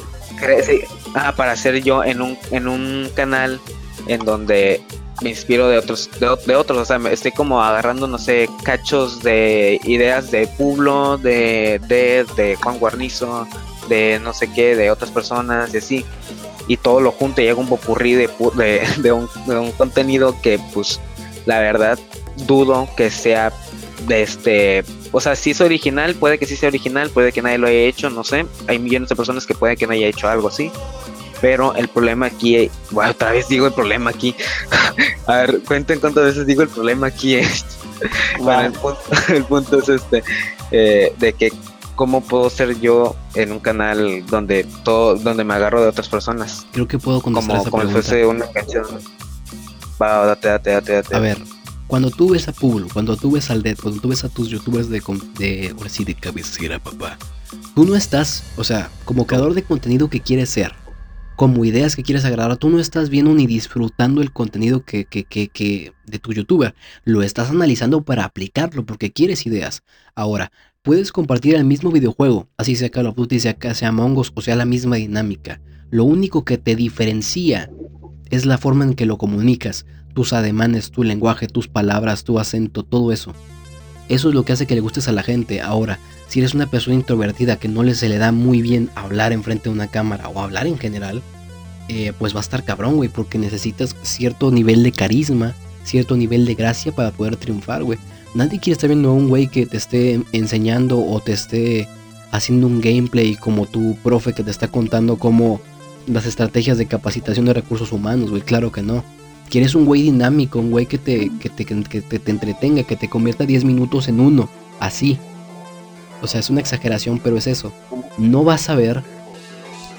ah, para ser yo en un, en un canal en donde me inspiro de otros, de, de otros, o sea, me estoy como agarrando, no sé, cachos de ideas de Publo, de, de, de Juan Guarnizo, de no sé qué, de otras personas y así, y todo lo junto y hago un popurrí de, de, de un, de un contenido que, pues, la verdad, dudo que sea de este, o sea, si es original, puede que sí sea original, puede que nadie lo haya hecho, no sé, hay millones de personas que pueden que no haya hecho algo así, pero el problema aquí, bueno, otra vez digo el problema aquí. A ver, cuenten cuántas veces digo el problema aquí es. Bueno, el punto, el punto es este, eh, de que cómo puedo ser yo en un canal donde todo, donde me agarro de otras personas, Creo que puedo contestar como, esa como si pregunta. fuese una canción. Va, date, date, date, date. A ver, cuando tú ves a Publo, cuando tú ves al Dead, cuando tú ves a tus youtubers de, de ahora sí, de cabecera, papá, tú no estás, o sea, como creador de contenido que quieres ser, como ideas que quieres agradar, tú no estás viendo ni disfrutando el contenido que, que, que, de tu youtuber, lo estás analizando para aplicarlo porque quieres ideas. Ahora, puedes compartir el mismo videojuego, así sea Call of Duty, sea, sea Among Us o sea la misma dinámica. Lo único que te diferencia es la forma en que lo comunicas, tus ademanes, tu lenguaje, tus palabras, tu acento, todo eso. Eso es lo que hace que le gustes a la gente. Ahora, si eres una persona introvertida que no se le da muy bien hablar enfrente de una cámara o hablar en general, eh, pues va a estar cabrón, güey, porque necesitas cierto nivel de carisma, cierto nivel de gracia para poder triunfar, güey. Nadie quiere estar viendo a un güey que te esté enseñando o te esté haciendo un gameplay como tu profe que te está contando cómo las estrategias de capacitación de recursos humanos, güey. Claro que no. Quieres un güey dinámico, un güey que te, que te, que te, te entretenga, que te convierta 10 minutos en uno. Así. O sea, es una exageración, pero es eso. No vas a ver.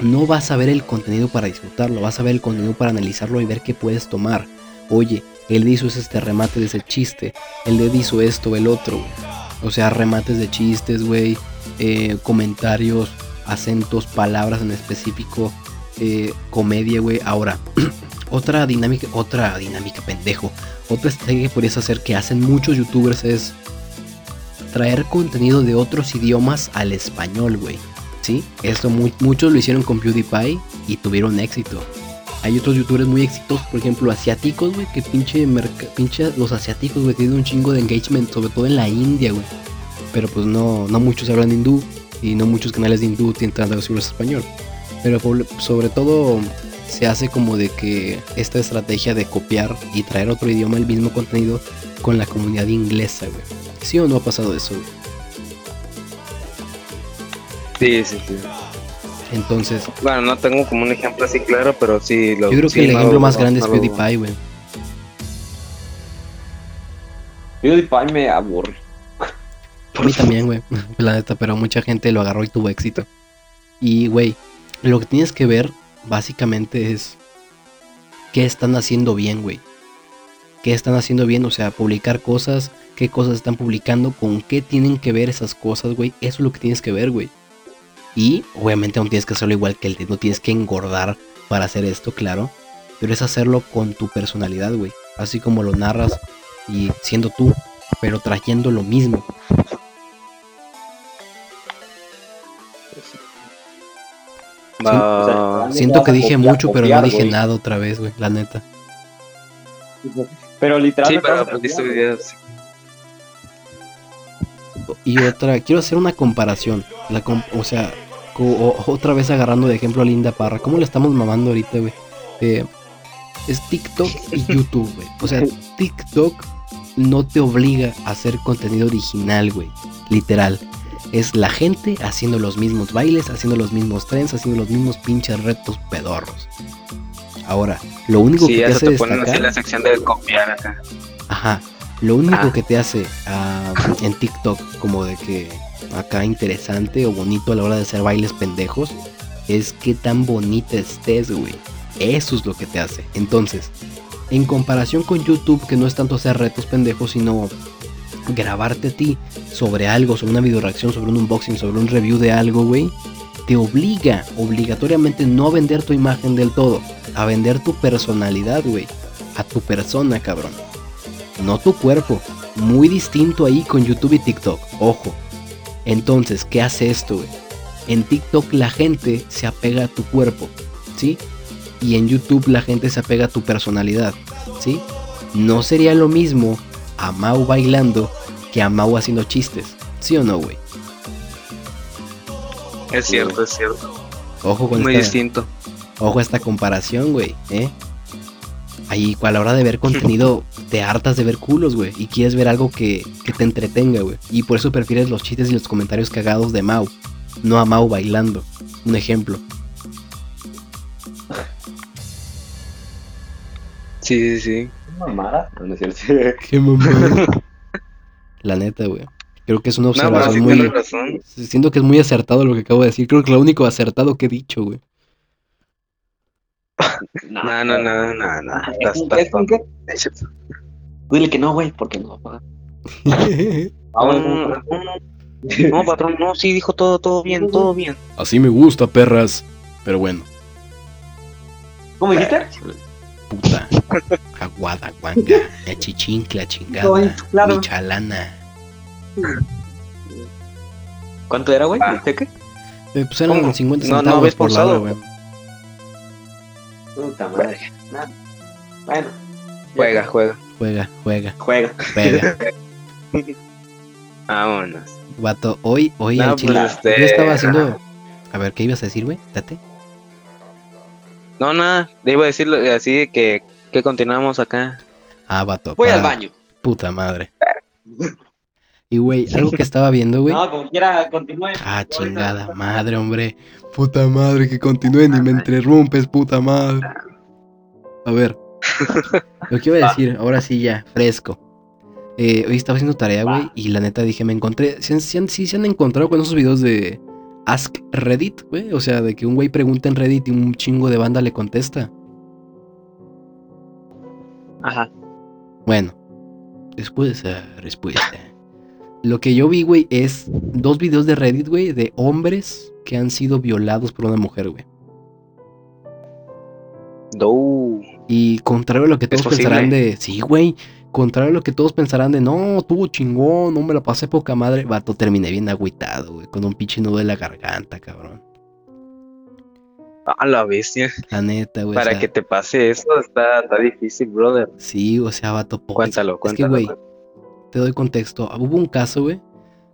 No vas a ver el contenido para disfrutarlo. Vas a ver el contenido para analizarlo y ver qué puedes tomar. Oye, él hizo este remate de ese chiste. Él le hizo esto, el otro. O sea, remates de chistes, güey. eh, comentarios, acentos, palabras en específico. eh, comedia, güey. Ahora, otra dinámica, otra dinámica, pendejo. Otra estrategia que podrías hacer que hacen muchos youtubers es traer contenido de otros idiomas al español, güey. ¿Sí? Esto mu- muchos lo hicieron con PewDiePie y tuvieron éxito. Hay otros youtubers muy exitosos, por ejemplo, asiáticos, güey, que pinche, pinche los asiáticos, güey, tienen un chingo de engagement, sobre todo en la India, güey. Pero pues no, no muchos hablan hindú y no muchos canales de hindú tienen traducciones español. Pero sobre todo se hace como de que esta estrategia de copiar y traer otro idioma el mismo contenido con la comunidad inglesa, güey. ¿Sí o no ha pasado eso, güey? Sí, sí, sí. Entonces, Bueno, no tengo como un ejemplo así claro, pero sí lo yo creo sí, que el ejemplo lo- más no- grande es no PewDiePie, güey. PewDiePie me aburre. A mí también, güey. La neta, pero mucha gente lo agarró y tuvo éxito. Y, güey, lo que tienes que ver básicamente es qué están haciendo bien, güey. ¿Qué están haciendo bien? O sea, publicar cosas, qué cosas están publicando, con qué tienen que ver esas cosas, güey. Eso es lo que tienes que ver, güey. Y obviamente no tienes que hacerlo igual que el de, no tienes que engordar para hacer esto, claro. Pero es hacerlo con tu personalidad, güey. Así como lo narras y siendo tú, pero trayendo lo mismo. Siento que dije mucho, pero no dije nada otra vez, güey, la neta. Pero Sí, literalmente. pero vas a pues viste copiar, videos. Y otra, quiero hacer una comparación. La com- o sea, co- o- otra vez agarrando de ejemplo a Linda Parra. ¿Cómo le estamos mamando ahorita, güey? Eh, es TikTok y YouTube, güey. O sea, TikTok no te obliga a hacer contenido original, güey. Literal. Es la gente haciendo los mismos bailes, haciendo los mismos trends, haciendo los mismos pinches retos pedorros. Ahora, lo único Sí, que te hace te ponen así destacar... la sección de copiar acá. Ajá. Lo único Ah. que te hace ah, en TikTok como de que acá interesante o bonito a la hora de hacer bailes pendejos es que tan bonita estés, güey. Eso es lo que te hace. Entonces, en comparación con YouTube, que no es tanto hacer retos pendejos, sino grabarte a ti sobre algo, sobre una video reacción, sobre un unboxing, sobre un review de algo, güey, te obliga obligatoriamente no a vender tu imagen del todo, a vender tu personalidad, güey, a tu persona, cabrón. No tu cuerpo, muy distinto ahí con YouTube y TikTok. Ojo. Entonces, ¿qué hace esto, güey? En TikTok la gente se apega a tu cuerpo, ¿sí? Y en YouTube la gente se apega a tu personalidad, ¿sí? No sería lo mismo a Mau bailando que a Mau haciendo chistes, ¿sí o no, güey? Es cierto, es cierto. Ojo con Muy esta, distinto. Ojo a esta comparación, güey, ¿eh? Ahí, a la hora de ver contenido, te hartas de ver culos, güey, y quieres ver algo que, que te entretenga, güey. Y por eso prefieres los chistes y los comentarios cagados de Mau, no a Mau bailando. Un ejemplo. Sí, sí, sí. Mamada. No, no es cierto. Qué mamada. La neta, güey. Creo que es una No, observación sí muy. razón. Siento que es muy acertado lo que acabo de decir. Creo que lo único acertado que he dicho, güey. No, no, no, no, no. ¿Es qué? ¿Es un qué? Dile que no, güey, porque no. No, Vamos, no, no, no, patrón, no, sí, dijo todo, todo bien, todo bien. Así me gusta, perras. Pero bueno, ¿Cómo dijiste? puta. Aguada, guanga. La chichincla, chingada. Claro. Michalana. ¿Cuánto era, güey? Ah. ¿El cheque? Eh, pues eran ¿Cómo? 50 No, no centavos por la pausado. hora, güey. Puta madre. Nah. Bueno. Juega, juega. Juega, juega, Juega. juega. Vámonos. Vato, hoy, hoy No, al pues, chile. este, Yo estaba haciendo. A ver, ¿qué ibas a decir, güey? Date. No, nada, le iba a decirlo así de que, que continuamos acá. Ah, vato. Voy para- al baño. Puta madre. Y, güey, algo que estaba viendo, güey. No, como quiera, continúe. Ah, chingada madre, hombre. Puta madre, que continúen y me interrumpes, puta madre. A ver. Lo que iba a decir, ahora sí ya, fresco. Eh, hoy estaba haciendo tarea, güey, y la neta dije, me encontré. ¿Sí, sí sí se han encontrado con esos videos de Ask Reddit, güey? O sea, de que un güey pregunta en Reddit y un chingo de banda le contesta. Ajá. Bueno, después de esa respuesta. Lo que yo vi, güey, es dos videos de Reddit, güey, de hombres que han sido violados por una mujer, güey. Do. Y contrario a lo que ¿Es todos pensarán de. Sí, güey. Contrario a lo que todos pensarán de. No, tuvo chingón, no me la pasé poca madre. Vato, terminé bien agüitado, güey. Con un pinche nudo de la garganta, cabrón. A la bestia. La neta, güey. o Para sea, que te pase eso está, está difícil, brother. Sí, o sea, vato. pobre- Cuéntalo, Es que, cuéntalo. güey, te doy contexto. Hubo un caso, güey,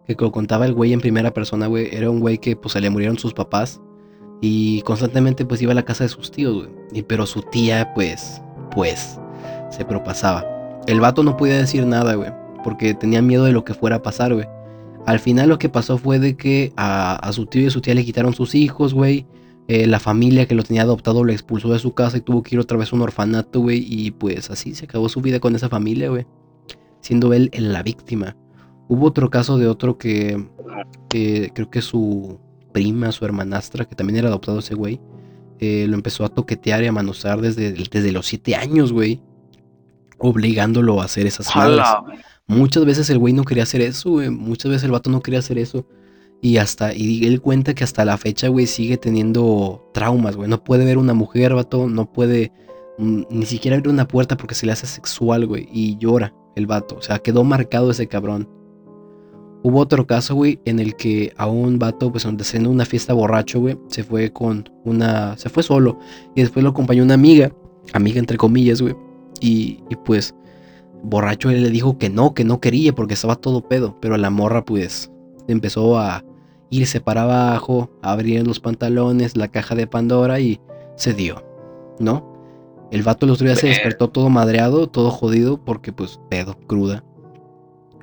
que lo contaba el güey en primera persona, güey. Era un güey que, pues, se le murieron sus papás. Y constantemente, pues, iba a la casa de sus tíos, güey. Y, pero su tía, pues, pues, se propasaba. El vato no podía decir nada, güey. Porque tenía miedo de lo que fuera a pasar, güey. Al final lo que pasó fue de que a, su tío y a su tía le quitaron sus hijos, güey. Eh, la familia que lo tenía adoptado lo expulsó de su casa y tuvo que ir otra vez a un orfanato, güey. Y pues así se acabó su vida con esa familia, güey. Siendo él la víctima. Hubo otro caso de otro que, que creo que su prima, su hermanastra, que también era adoptado ese güey, eh, lo empezó a toquetear y a manosear desde, desde los siete años, güey. Obligándolo a hacer esas madres. Muchas veces el güey no quería hacer eso, güey. Muchas veces el vato no quería hacer eso. Y hasta, y él cuenta que hasta la fecha, güey, sigue teniendo traumas, güey. No puede ver una mujer, vato. No puede mm, ni siquiera abrir una puerta porque se le hace sexual, güey. Y llora el vato. O sea, quedó marcado ese cabrón. Hubo otro caso, güey, en el que a un vato, pues, haciendo una fiesta borracho, güey, se fue con una. Se fue solo. Y después lo acompañó una amiga. Amiga entre comillas, güey. Y, y pues borracho él le dijo que no, que no quería porque estaba todo pedo, pero la morra pues empezó a irse para abajo, a abrir los pantalones, la caja de Pandora y se dio, ¿no? El vato el otro día se despertó todo madreado, todo jodido porque pues pedo, cruda.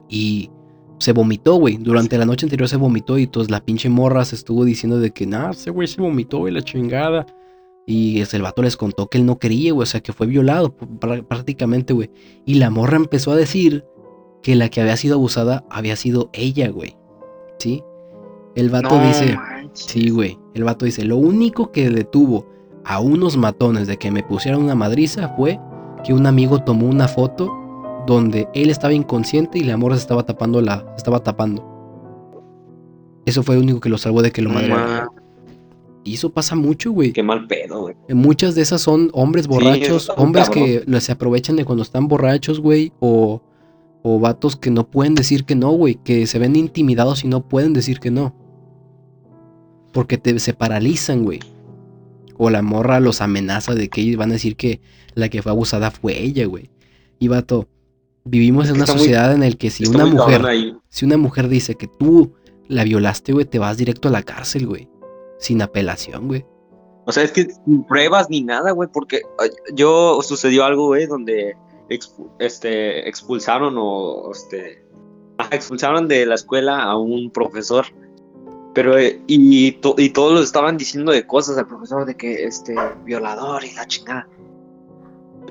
Y se vomitó, güey. Durante la noche anterior se vomitó y entonces la pinche morra se estuvo diciendo de que, nah, ese güey se vomitó y la chingada. Y es- el vato les contó que él no quería, güey. O sea, que fue violado pr- prácticamente, güey. Y la morra empezó a decir que la que había sido abusada había sido ella, güey. ¿Sí? El vato No dice, manches. sí, güey. El vato dice, lo único que detuvo a unos matones de que me pusieran una madriza fue que un amigo tomó una foto donde él estaba inconsciente y la morra se estaba tapando la, se estaba tapando. Eso fue lo único que lo salvó de que lo No madrearan. ma- Y eso pasa mucho, güey. Qué mal pedo, güey. Muchas de esas son hombres borrachos, hombres cabrón. que se aprovechan de cuando están borrachos, güey, o O vatos que no pueden decir que no, güey. Que se ven intimidados y no pueden decir que no. Porque te, se paralizan, güey. O la morra los amenaza de que ellos van a decir que la que fue abusada fue ella, güey. Y vato, vivimos Es en una muy- sociedad en la que si una mujer, si una mujer dice que tú la violaste, güey, te vas directo a la cárcel, güey. Sin apelación, güey. O sea, es que sin pruebas ni nada, güey, porque yo sucedió algo, güey, donde expu- este, expulsaron o este, expulsaron de la escuela a un profesor. Pero, eh, y, to- y todos lo estaban diciendo de cosas al profesor, de que, este, violador y la chingada.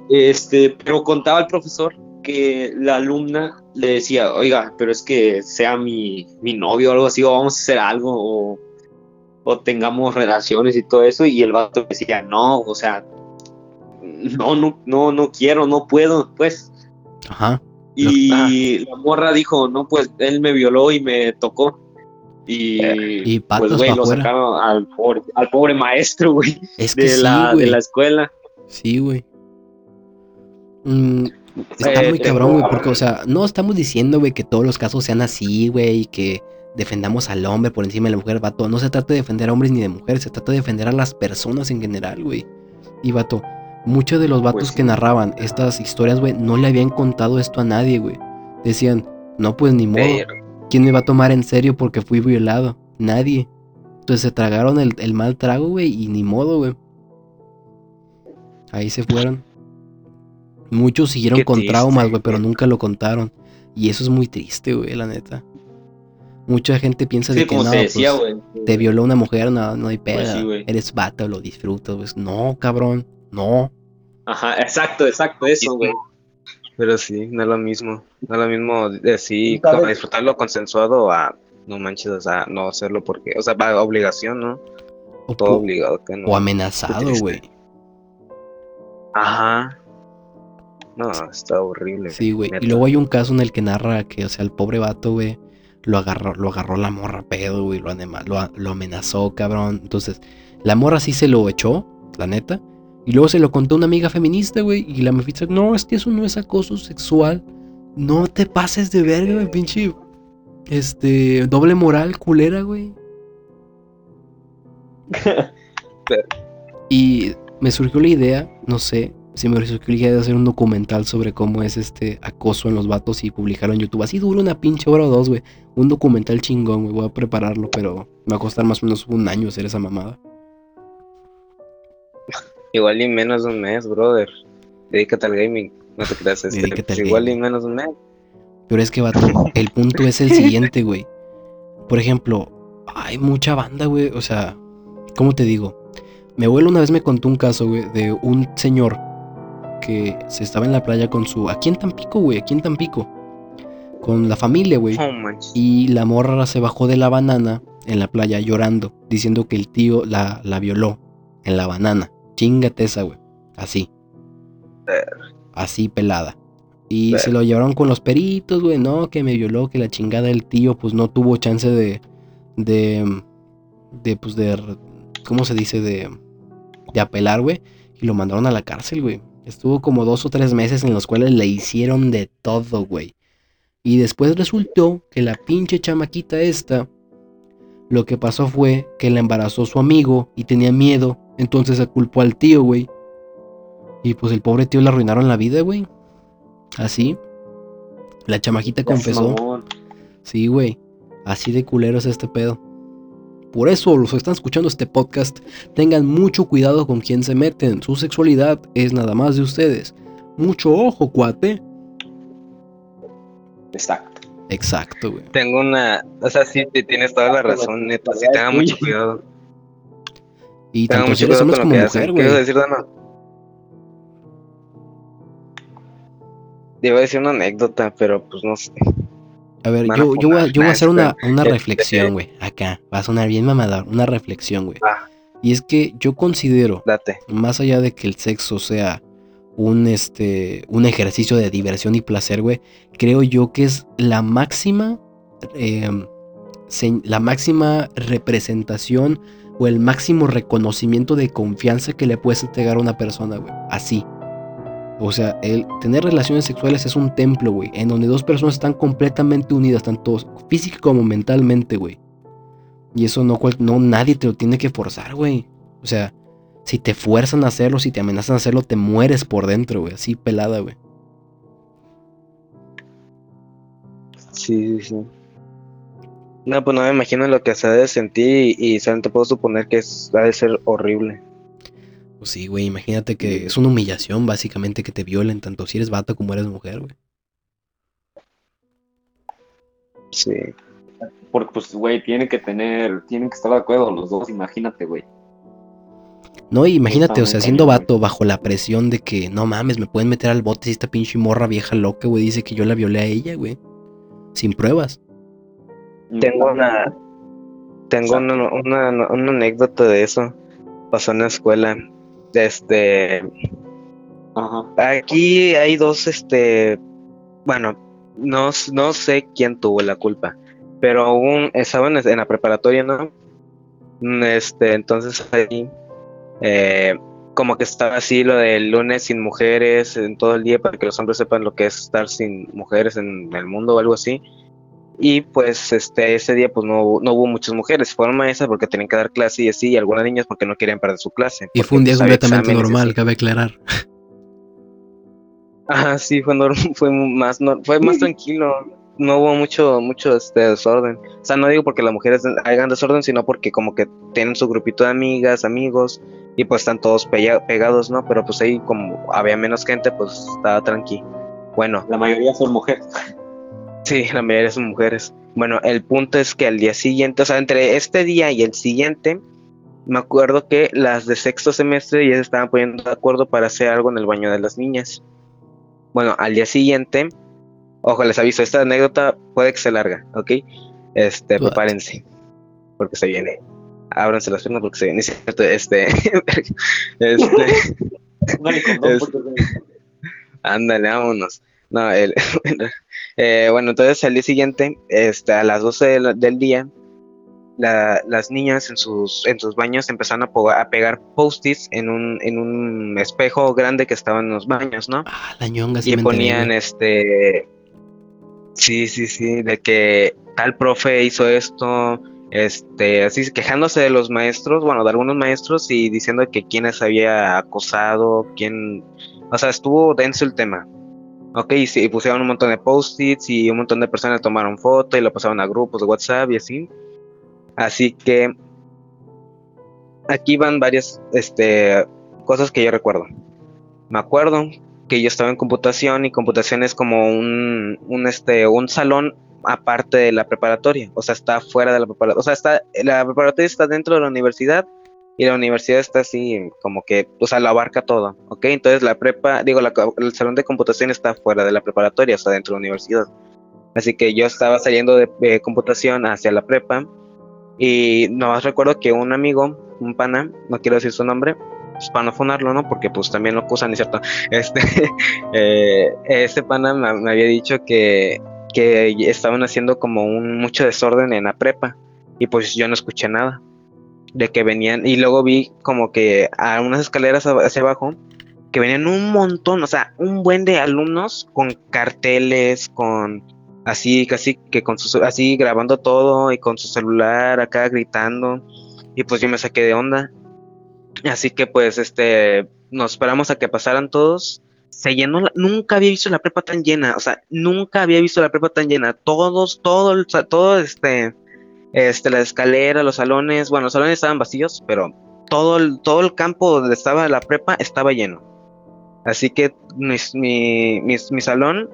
Este, pero contaba el profesor que la alumna le decía, oiga, pero es que sea mi, mi novio o algo así, o vamos a hacer algo, o, o tengamos relaciones y todo eso, y el vato decía, no, o sea, no, no, no, no quiero, no puedo, pues. Ajá. Y la morra dijo, no, pues él me violó y me tocó. Y, Y pues, güey, lo afuera. sacaron al pobre, al pobre maestro, güey, Es que de, sí, la, de la escuela. Sí, güey. Mm, está Eh, muy cabrón, güey, porque, o sea, no estamos diciendo, güey, que todos los casos sean así, güey, y que defendamos al hombre por encima de la mujer, vato. No se trata de defender a hombres ni de mujeres, se trata de defender a las personas en general, güey. Y, vato, muchos de los vatos Pues sí. que narraban estas historias, güey, no le habían contado esto a nadie, güey. Decían, no, pues ni modo. Pero- ¿Quién me va a tomar en serio porque fui violado? Nadie. Entonces se tragaron el, el mal trago, güey, y ni modo, güey. Ahí se fueron. Muchos siguieron Qué con triste, traumas, güey, pero güey. nunca lo contaron. Y eso es muy triste, güey, la neta. Mucha gente piensa Sí, de que no, decía, pues, güey. te violó una mujer, no, no hay Pues peda. sí, güey. Eres vato, lo disfrutas, pues. No, cabrón, no. Ajá, exacto, exacto, eso, güey. Pero sí, no es lo mismo. No es lo mismo decir, como disfrutarlo consensuado a no manches, o sea, no hacerlo porque, o sea, va obligación, ¿no? O, Todo obligado que no. o amenazado, güey. Ajá. No, está horrible. Sí, güey. Y luego hay un caso en el que narra que, o sea, el pobre vato, güey, lo agarró, lo agarró la morra pedo, güey, lo, anema- lo, lo amenazó, cabrón. Entonces, la morra sí se lo echó, la neta. Y luego se lo contó una amiga feminista, güey. Y la feminista, no, es que eso no es acoso sexual. No te pases de verga, güey, pinche. Este, doble moral, culera, güey. Y me surgió la idea, no sé, si me surgió la idea de hacer un documental sobre cómo es este acoso en los vatos y publicarlo en YouTube. Así dura una pinche hora o dos, güey. Un documental chingón, güey. Voy a prepararlo, pero me va a costar más o menos un año hacer esa mamada. Igual y menos de un mes, brother. Dedícate al gaming. No te creas, este, Dedícate pues al igual y gaming. menos de un mes. Pero es que, vato, el punto es el siguiente, güey. Por ejemplo, hay mucha banda, güey. O sea, ¿cómo te digo? Mi abuelo una vez me contó un caso, güey, de un señor que se estaba en la playa con su... Aquí en Tampico, güey, aquí en Tampico. Con la familia, güey. Y la morra se bajó de la banana en la playa llorando, diciendo que el tío la, la violó en la banana. Chingate esa, güey. Así. Así pelada. Y se lo llevaron con los peritos, güey. No, que me violó, que la chingada del tío, pues no tuvo chance de. de. de, pues de. ¿Cómo se dice? De. de apelar, güey. Y lo mandaron a la cárcel, güey. Estuvo como dos o tres meses en los cuales le hicieron de todo, güey. Y después resultó que la pinche chamaquita esta, lo que pasó fue que la embarazó su amigo y tenía miedo, entonces se culpó al tío, güey. Y pues el pobre tío le arruinaron la vida, güey. Así. La chamaquita confesó. Sí, güey. Así de culero es este pedo. Por eso los que están escuchando este podcast, tengan mucho cuidado con quién se meten. Su sexualidad es nada más de ustedes. Mucho ojo, cuate. Exacto. Exacto, güey. Tengo una. O sea, sí, te- tienes toda la razón, neta. Sí, tenga mucho cuidado. Y Tenga tanto mucho si eres cuidado hombres con lo como que mujer, hacen. ¿Qué ibas a güey. decir, Dana? Iba a decir una anécdota, pero pues no sé. A ver, yo, yo, voy a, yo voy a hacer una, una reflexión, güey. Acá. Va a sonar bien mamador. Una reflexión, güey. Ah. Y es que yo considero, Date. más allá de que el sexo sea un, este, un ejercicio de diversión y placer, güey, creo yo que es la máxima, se- la máxima representación o el máximo reconocimiento de confianza que le puedes entregar a una persona, güey. Así. O sea, el tener relaciones sexuales es un templo, güey, en donde dos personas están completamente unidas, tanto física como mentalmente, güey. Y eso no, no nadie te lo tiene que forzar, güey. O sea, si te fuerzan a hacerlo, si te amenazan a hacerlo, te mueres por dentro, güey, así pelada, güey. Sí, sí, sí. No, pues no me imagino lo que se ha de sentir y, y solamente puedo suponer que es, ha de ser horrible. Pues sí, güey, imagínate que es una humillación básicamente que te violen tanto si eres vato como eres mujer, güey. Sí. Porque, pues, güey, tienen que tener, tienen que estar de acuerdo los dos, imagínate, güey. No, imagínate, o sea, siendo vato bajo la presión de que, no mames, me pueden meter al bote si esta pinche morra vieja loca, güey, dice que yo la violé a ella, güey. Sin pruebas. Tengo una, tengo una, una, una anécdota de eso. Pasó en la escuela. Este. Aquí hay dos, este. Bueno, no, no sé quién tuvo la culpa, pero un, estaban en la preparatoria, ¿no? Este, entonces ahí, eh, como que estaba así lo del lunes sin mujeres en todo el día para que los hombres sepan lo que es estar sin mujeres en el mundo o algo así. Y pues este ese día pues no, no hubo muchas mujeres, fueron maestras porque tenían que dar clase y así, y algunas niñas porque no querían perder su clase. Y fue un día pues, completamente normal, cabe aclarar. Ajá, sí, fue, fue más no, fue más tranquilo, no hubo mucho mucho este desorden. O sea, no digo porque las mujeres hagan desorden, sino porque como que tienen su grupito de amigas, amigos y pues están todos pegados, ¿no? Pero pues ahí como había menos gente, pues estaba tranqui. Bueno, la mayoría son mujeres. Sí, la mayoría son mujeres. Bueno, el punto es que al día siguiente, o sea, entre este día y el siguiente, me acuerdo que las de sexto semestre ya se estaban poniendo de acuerdo para hacer algo en el baño de las niñas. Bueno, al día siguiente, ojo, les aviso, esta anécdota puede que se larga, ¿ok? Este, prepárense, porque se viene. Ábranse las piernas porque se viene, Este, este, ándale, vámonos. No, el, eh, bueno, entonces al día siguiente, este, a las 12 del, día, las niñas en sus, en sus baños empezaron a, a pegar post-its en un, en un espejo grande que estaba en los baños, ¿no? Ah, la ñonga Y ponían este. Sí, sí, sí, de que tal profe hizo esto, este, así quejándose de los maestros, bueno, de algunos maestros y diciendo que quienes había acosado, quién, o sea, estuvo denso el tema. Ok, y pusieron un montón de post-its y un montón de personas tomaron foto y lo pasaron a grupos de WhatsApp y así. Así que aquí van varias este, cosas que yo recuerdo. Me acuerdo que yo estaba en computación y computación es como un, un, este, un salón aparte de la preparatoria, o sea, está fuera de la preparatoria, o sea, está, la preparatoria está dentro de la universidad y la universidad está así como que, o sea, lo abarca todo, ¿ok? Entonces la prepa, digo, el salón de computación está fuera de la preparatoria, o sea, dentro de la universidad. Así que yo estaba saliendo de, computación hacia la prepa y nomás recuerdo que un amigo, un pana, no quiero decir su nombre, pues para no fonarlo, ¿no? Porque pues también lo acusan, ¿es cierto? Este, eh, este pana me, había dicho que, que estaban haciendo como un mucho desorden en la prepa y pues yo no escuché nada de que venían, y luego vi como que a unas escaleras hacia abajo, que venían un montón, o sea, un buen de alumnos con carteles, con así, casi que con su, así grabando todo y con su celular acá gritando, y pues yo me saqué de onda. Así que pues este, nos esperamos a que pasaran todos. Se llenó, nunca había visto la prepa tan llena, o sea, nunca había visto la prepa tan llena. Todos, todo, todo este, este, la escalera, los salones, bueno, los salones estaban vacíos, pero todo el, todo el campo donde estaba la prepa estaba lleno. Así que mi, mi, salón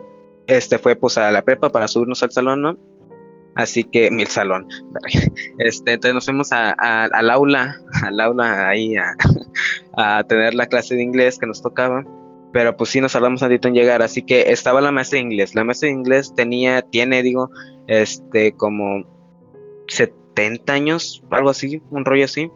este, fue pues a la prepa para subirnos al salón, ¿no? Así que mi salón. Este, entonces nos fuimos a, al aula, al aula ahí a, a, tener la clase de inglés que nos tocaba. Pero pues sí nos tardamos un en llegar. Así que estaba la maestra de inglés. La maestra de inglés tenía, tiene, digo, este, como 70 años, algo así, un rollo así.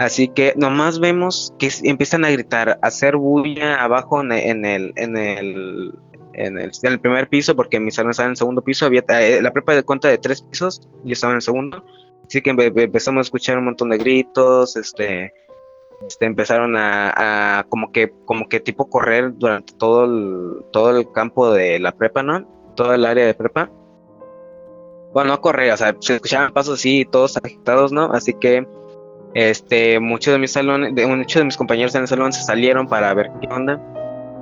Así que nomás vemos que empiezan a gritar, a hacer bulla abajo en el, en el, en el, primer piso, porque mi salón estaba en el segundo piso, había eh, la prepa de cuenta de tres pisos, yo estaba en el segundo, así que empezamos a escuchar un montón de gritos, este, este, empezaron a, como que como que tipo correr durante todo el, todo el campo de la prepa, ¿no? Todo el área de prepa. Bueno, no correr, o sea, se escuchaban pasos así, todos agitados, ¿no? Así que este, muchos de mis salones, de, muchos de mis compañeros en el salón se salieron para ver qué onda.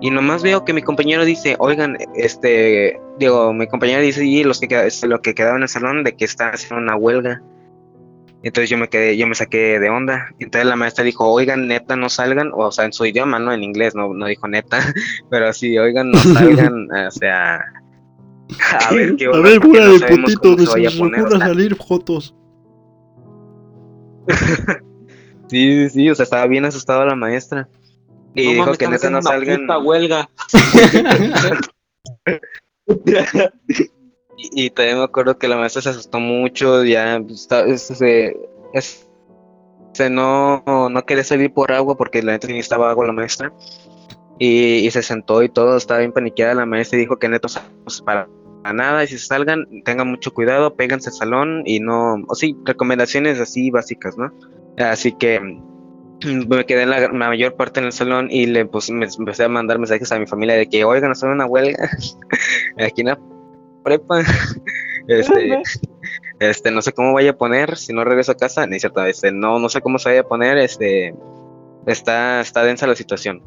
Y nomás veo que mi compañero dice, oigan, este, digo, mi compañero dice, y los que, este, lo que quedaba en el salón de que está haciendo una huelga. Entonces yo me quedé, yo me saqué de onda. Entonces la maestra dijo, oigan, neta, no salgan, o sea, en su idioma, no en inglés, no, no dijo neta, pero sí, oigan, no salgan, o sea, a ver qué A ver, fuera de potito, de a salir fotos. sí, sí, sí, o sea, estaba bien asustada la maestra. Y dijo que neta no salgan. huelga. Y, también me acuerdo que la maestra se asustó mucho, ya se, se no, no quería salir por agua porque la neta necesitaba agua la maestra. Y, se sentó y todo, estaba bien paniqueada la maestra y dijo que neto para nada y si salgan tengan mucho cuidado, péganse al salón y no, o sí, recomendaciones así básicas, ¿no? Así que me quedé en la, mayor parte en el salón y le pues, me empecé a mandar mensajes a mi familia de que, oigan, hacer una huelga aquí la prepa. este, este, no sé cómo vaya a poner si no regreso a casa, ni cierto, este, no, no sé cómo se vaya a poner, este, está, está densa la situación.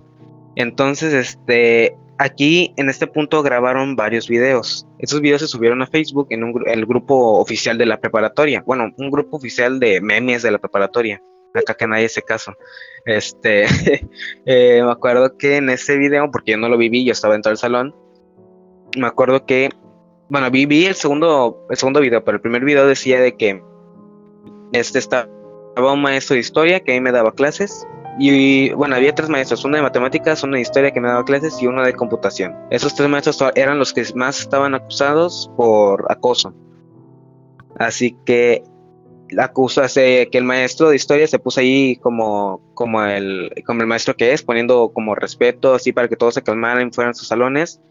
Entonces, este, aquí en este punto grabaron varios videos. Esos videos se subieron a Facebook en un, el grupo oficial de la preparatoria. Bueno, un grupo oficial de memes de la preparatoria acá que nadie hace caso. Este, eh, me acuerdo que en ese video, porque yo no lo viví, yo estaba dentro del salón, me acuerdo que, bueno, vi, el segundo, el segundo video, pero el primer video decía de que este estaba un maestro de historia que a mí me daba clases. Y bueno, había tres maestros, uno de matemáticas, uno de historia que me daba clases y uno de computación. Esos tres maestros eran los que más estaban acusados por acoso. Así que acusa que el maestro de historia se puso ahí como, como, el, como el maestro que es, poniendo como respeto, así para que todos se calmaran y fueran sus salones,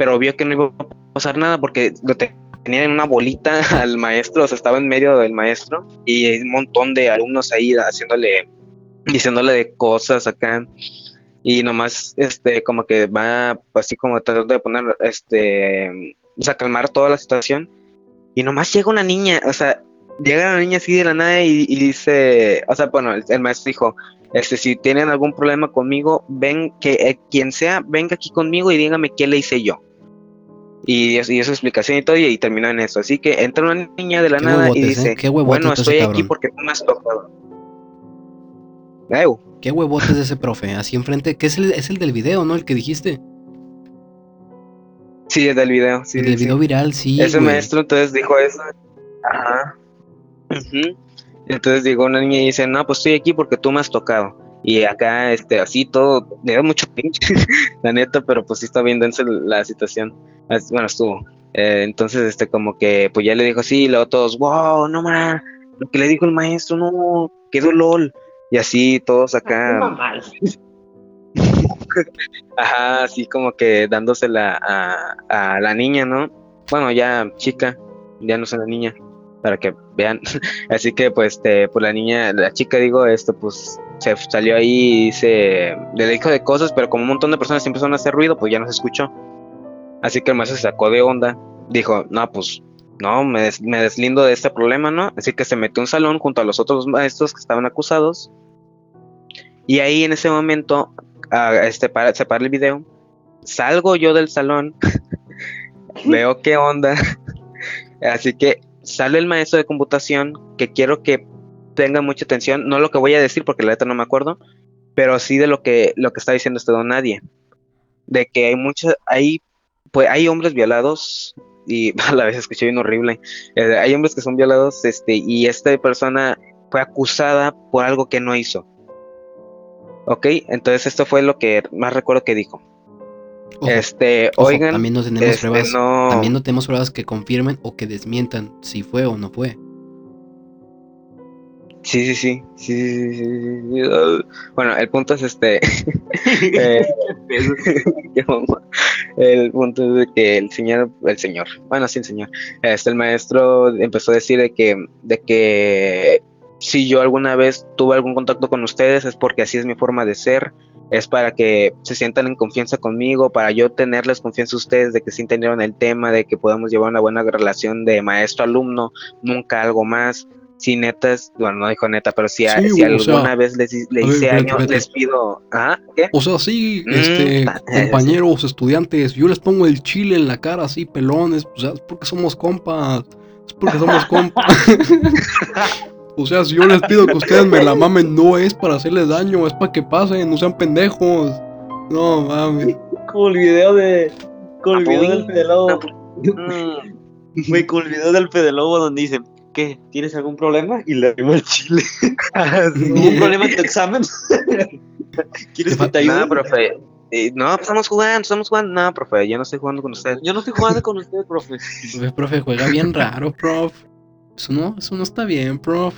pero vio que no iba a pasar nada porque lo tenían en una bolita al maestro, o sea, estaba en medio del maestro y un montón de alumnos ahí haciéndole, diciéndole de cosas acá y nomás, este, como que va así como tratando de poner, este, o sea, calmar toda la situación y nomás llega una niña, o sea, llega la niña así de la nada y, dice, o sea, bueno, el, maestro dijo, este, si tienen algún problema conmigo, ven, que eh, quien sea, venga aquí conmigo y dígame qué le hice yo. Y, y esa explicación y todo, y, terminó en eso. Así que entra una niña de la nada y dice, ¿eh? bueno, estoy aquí porque tú me has tocado. ¿Qué huevotes ese profe? Así enfrente, que es el, es el del video, ¿no? El que dijiste. Sí, es del video, sí. El del video viral, sí. Ese maestro entonces dijo eso. Ajá. Entonces llegó una niña y dice, no, pues estoy aquí porque tú me has tocado. Y acá, este, así todo, le da mucho pinche, la neta, pero pues sí está bien densa la situación. Bueno, estuvo. Eh, entonces, este, como que, pues ya le dijo así, y luego todos, wow, no más, lo que le dijo el maestro, no, quedó LOL. Y así todos acá. Ajá, así como que dándosela a, a la niña, ¿no? Bueno, ya chica, ya no es una niña para que vean. Así que pues, este, pues la niña, la chica digo, esto pues se salió ahí y se le dijo de cosas, pero como un montón de personas empezaron a hacer ruido, pues ya no se escuchó. Así que el maestro se sacó de onda, dijo, no, pues no, me, me deslindo de este problema, ¿no? Así que se metió en un salón junto a los otros maestros que estaban acusados. Y ahí en ese momento, este, para, se para el video, salgo yo del salón, veo qué onda. Así que sale el maestro de computación que quiero que tenga mucha atención, no lo que voy a decir porque la letra no me acuerdo, pero sí de lo que, lo que está diciendo este don Nadie, de que hay muchos, hay, pues hay hombres violados y a la vez escuché bien horrible, eh, hay hombres que son violados este, y esta persona fue acusada por algo que no hizo. Ok, entonces esto fue lo que más recuerdo que dijo este, oigan, también no tenemos este, pruebas, también no tenemos pruebas que confirmen o que desmientan si fue o no fue. Sí, sí, sí, sí, sí, Bueno, el punto es este. Eh, el punto es de que el señor, el señor, bueno, sí, el señor, este, el maestro empezó a decir de que, de que si yo alguna vez tuve algún contacto con ustedes es porque así es mi forma de ser, es para que se sientan en confianza conmigo, para yo tenerles confianza a ustedes de que sí entendieron el tema, de que podamos llevar una buena relación de maestro-alumno, nunca algo más. Si netas, bueno, no dijo neta, pero si, Sí, si o sea, alguna vez les, hice ver, hice espérate, año, espérate. les pido, ¿ah? ¿Qué? O sea, sí, Mm, este, compañeros, estudiantes, yo les pongo el chile en la cara así, pelones, o sea, es porque somos compas, es porque somos compas. o sea, si yo les pido que ustedes me la mamen, no es para hacerles daño, es para que pasen, no sean pendejos. No, mames. Como el video de. Como el video del Fede Lobo. Güey, como el video del Fede Lobo donde dicen. ¿Qué? ¿Tienes algún problema? Y le arriba el chile. ¿Algún problema en tu examen? ¿Quieres que te ayude? No, profe. Eh, no, pues estamos jugando, estamos jugando. No, profe, yo no estoy jugando con usted. Yo no estoy jugando con usted, profe. Profe, profe, juega bien raro, prof. Eso no, eso no está bien, prof.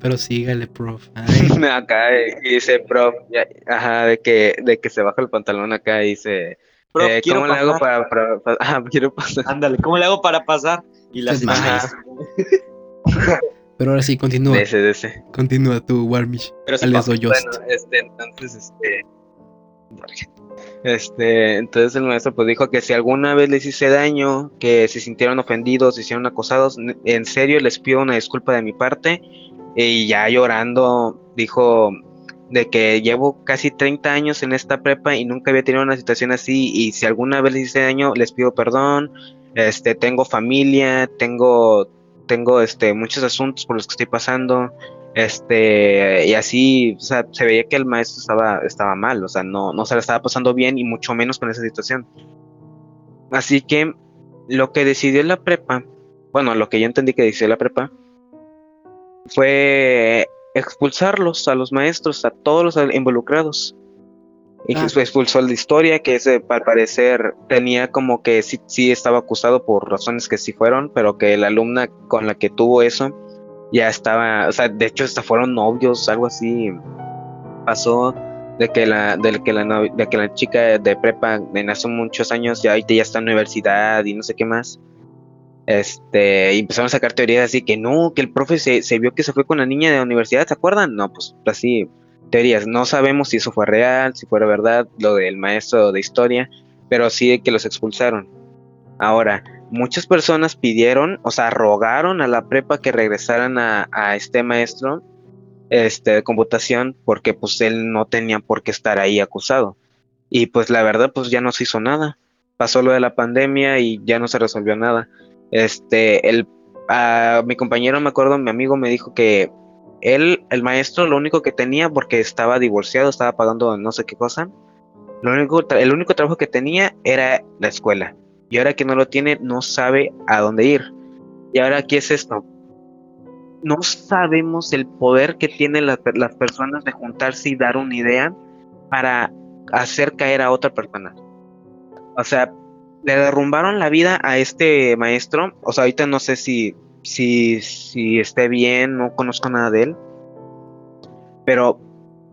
Pero sígale, prof. Ay, acá eh, dice, prof, ya- ajá, de que, de que se baja el pantalón acá y dice, Prof, eh, ¿cómo le hago para, para, para- ah, quiero pasar? Ándale, ¿cómo le hago para pasar? Y la Esas señora- mamás. Pero ahora sí, continúa. De ese, de ese. Continúa tú, Warmish. Pero sí, pa- Doyost. Bueno, este, entonces, este, este, entonces el maestro pues dijo que si alguna vez les hice daño, que se sintieron ofendidos, se hicieron acosados, en serio les pido una disculpa de mi parte. Y ya llorando, dijo de que llevo casi 30 años en esta prepa y nunca había tenido una situación así. Y si alguna vez les hice daño, les pido perdón. Este, tengo familia, tengo, tengo este, muchos asuntos por los que estoy pasando. Este, y así, o sea, se veía que el maestro estaba, estaba mal, o sea, no, se la estaba pasando bien y mucho menos con esa situación. Así que lo que decidió la prepa, bueno, lo que yo entendí que decidió la prepa, fue expulsarlos a los maestros, a todos los involucrados. Y Ah. expulsó al de historia, que ese al parecer tenía como que sí, sí estaba acusado por razones que sí fueron, pero que la alumna con la que tuvo eso ya estaba, o sea, de hecho hasta fueron novios, algo así pasó de que la, de que la, de que la chica de prepa en hace muchos años ya ahorita ya está en universidad y no sé qué más. Este, y empezaron a sacar teorías así que no, que el profe se, se vio que se fue con la niña de la universidad, ¿se acuerdan? No, pues así, teorías. No sabemos si eso fue real, si fuera verdad, lo del maestro de historia, pero sí que los expulsaron. Ahora, muchas personas pidieron, o sea, rogaron a la prepa que regresaran a, a este maestro este, de computación porque pues él no tenía por qué estar ahí acusado. Y pues la verdad pues ya no se hizo nada. Pasó lo de la pandemia y ya no se resolvió nada. Este, el, a mi compañero, me acuerdo, mi amigo me dijo que él, el maestro, lo único que tenía, porque estaba divorciado, estaba pagando no sé qué cosa, lo único, el único trabajo que tenía era la escuela. Y ahora que no lo tiene, no sabe a dónde ir. Y ahora aquí es esto. No sabemos el poder que tienen las personas de juntarse y dar una idea para hacer caer a otra persona. O sea, le derrumbaron la vida a este maestro. O sea, ahorita no sé si, si, si esté bien, no conozco nada de él. Pero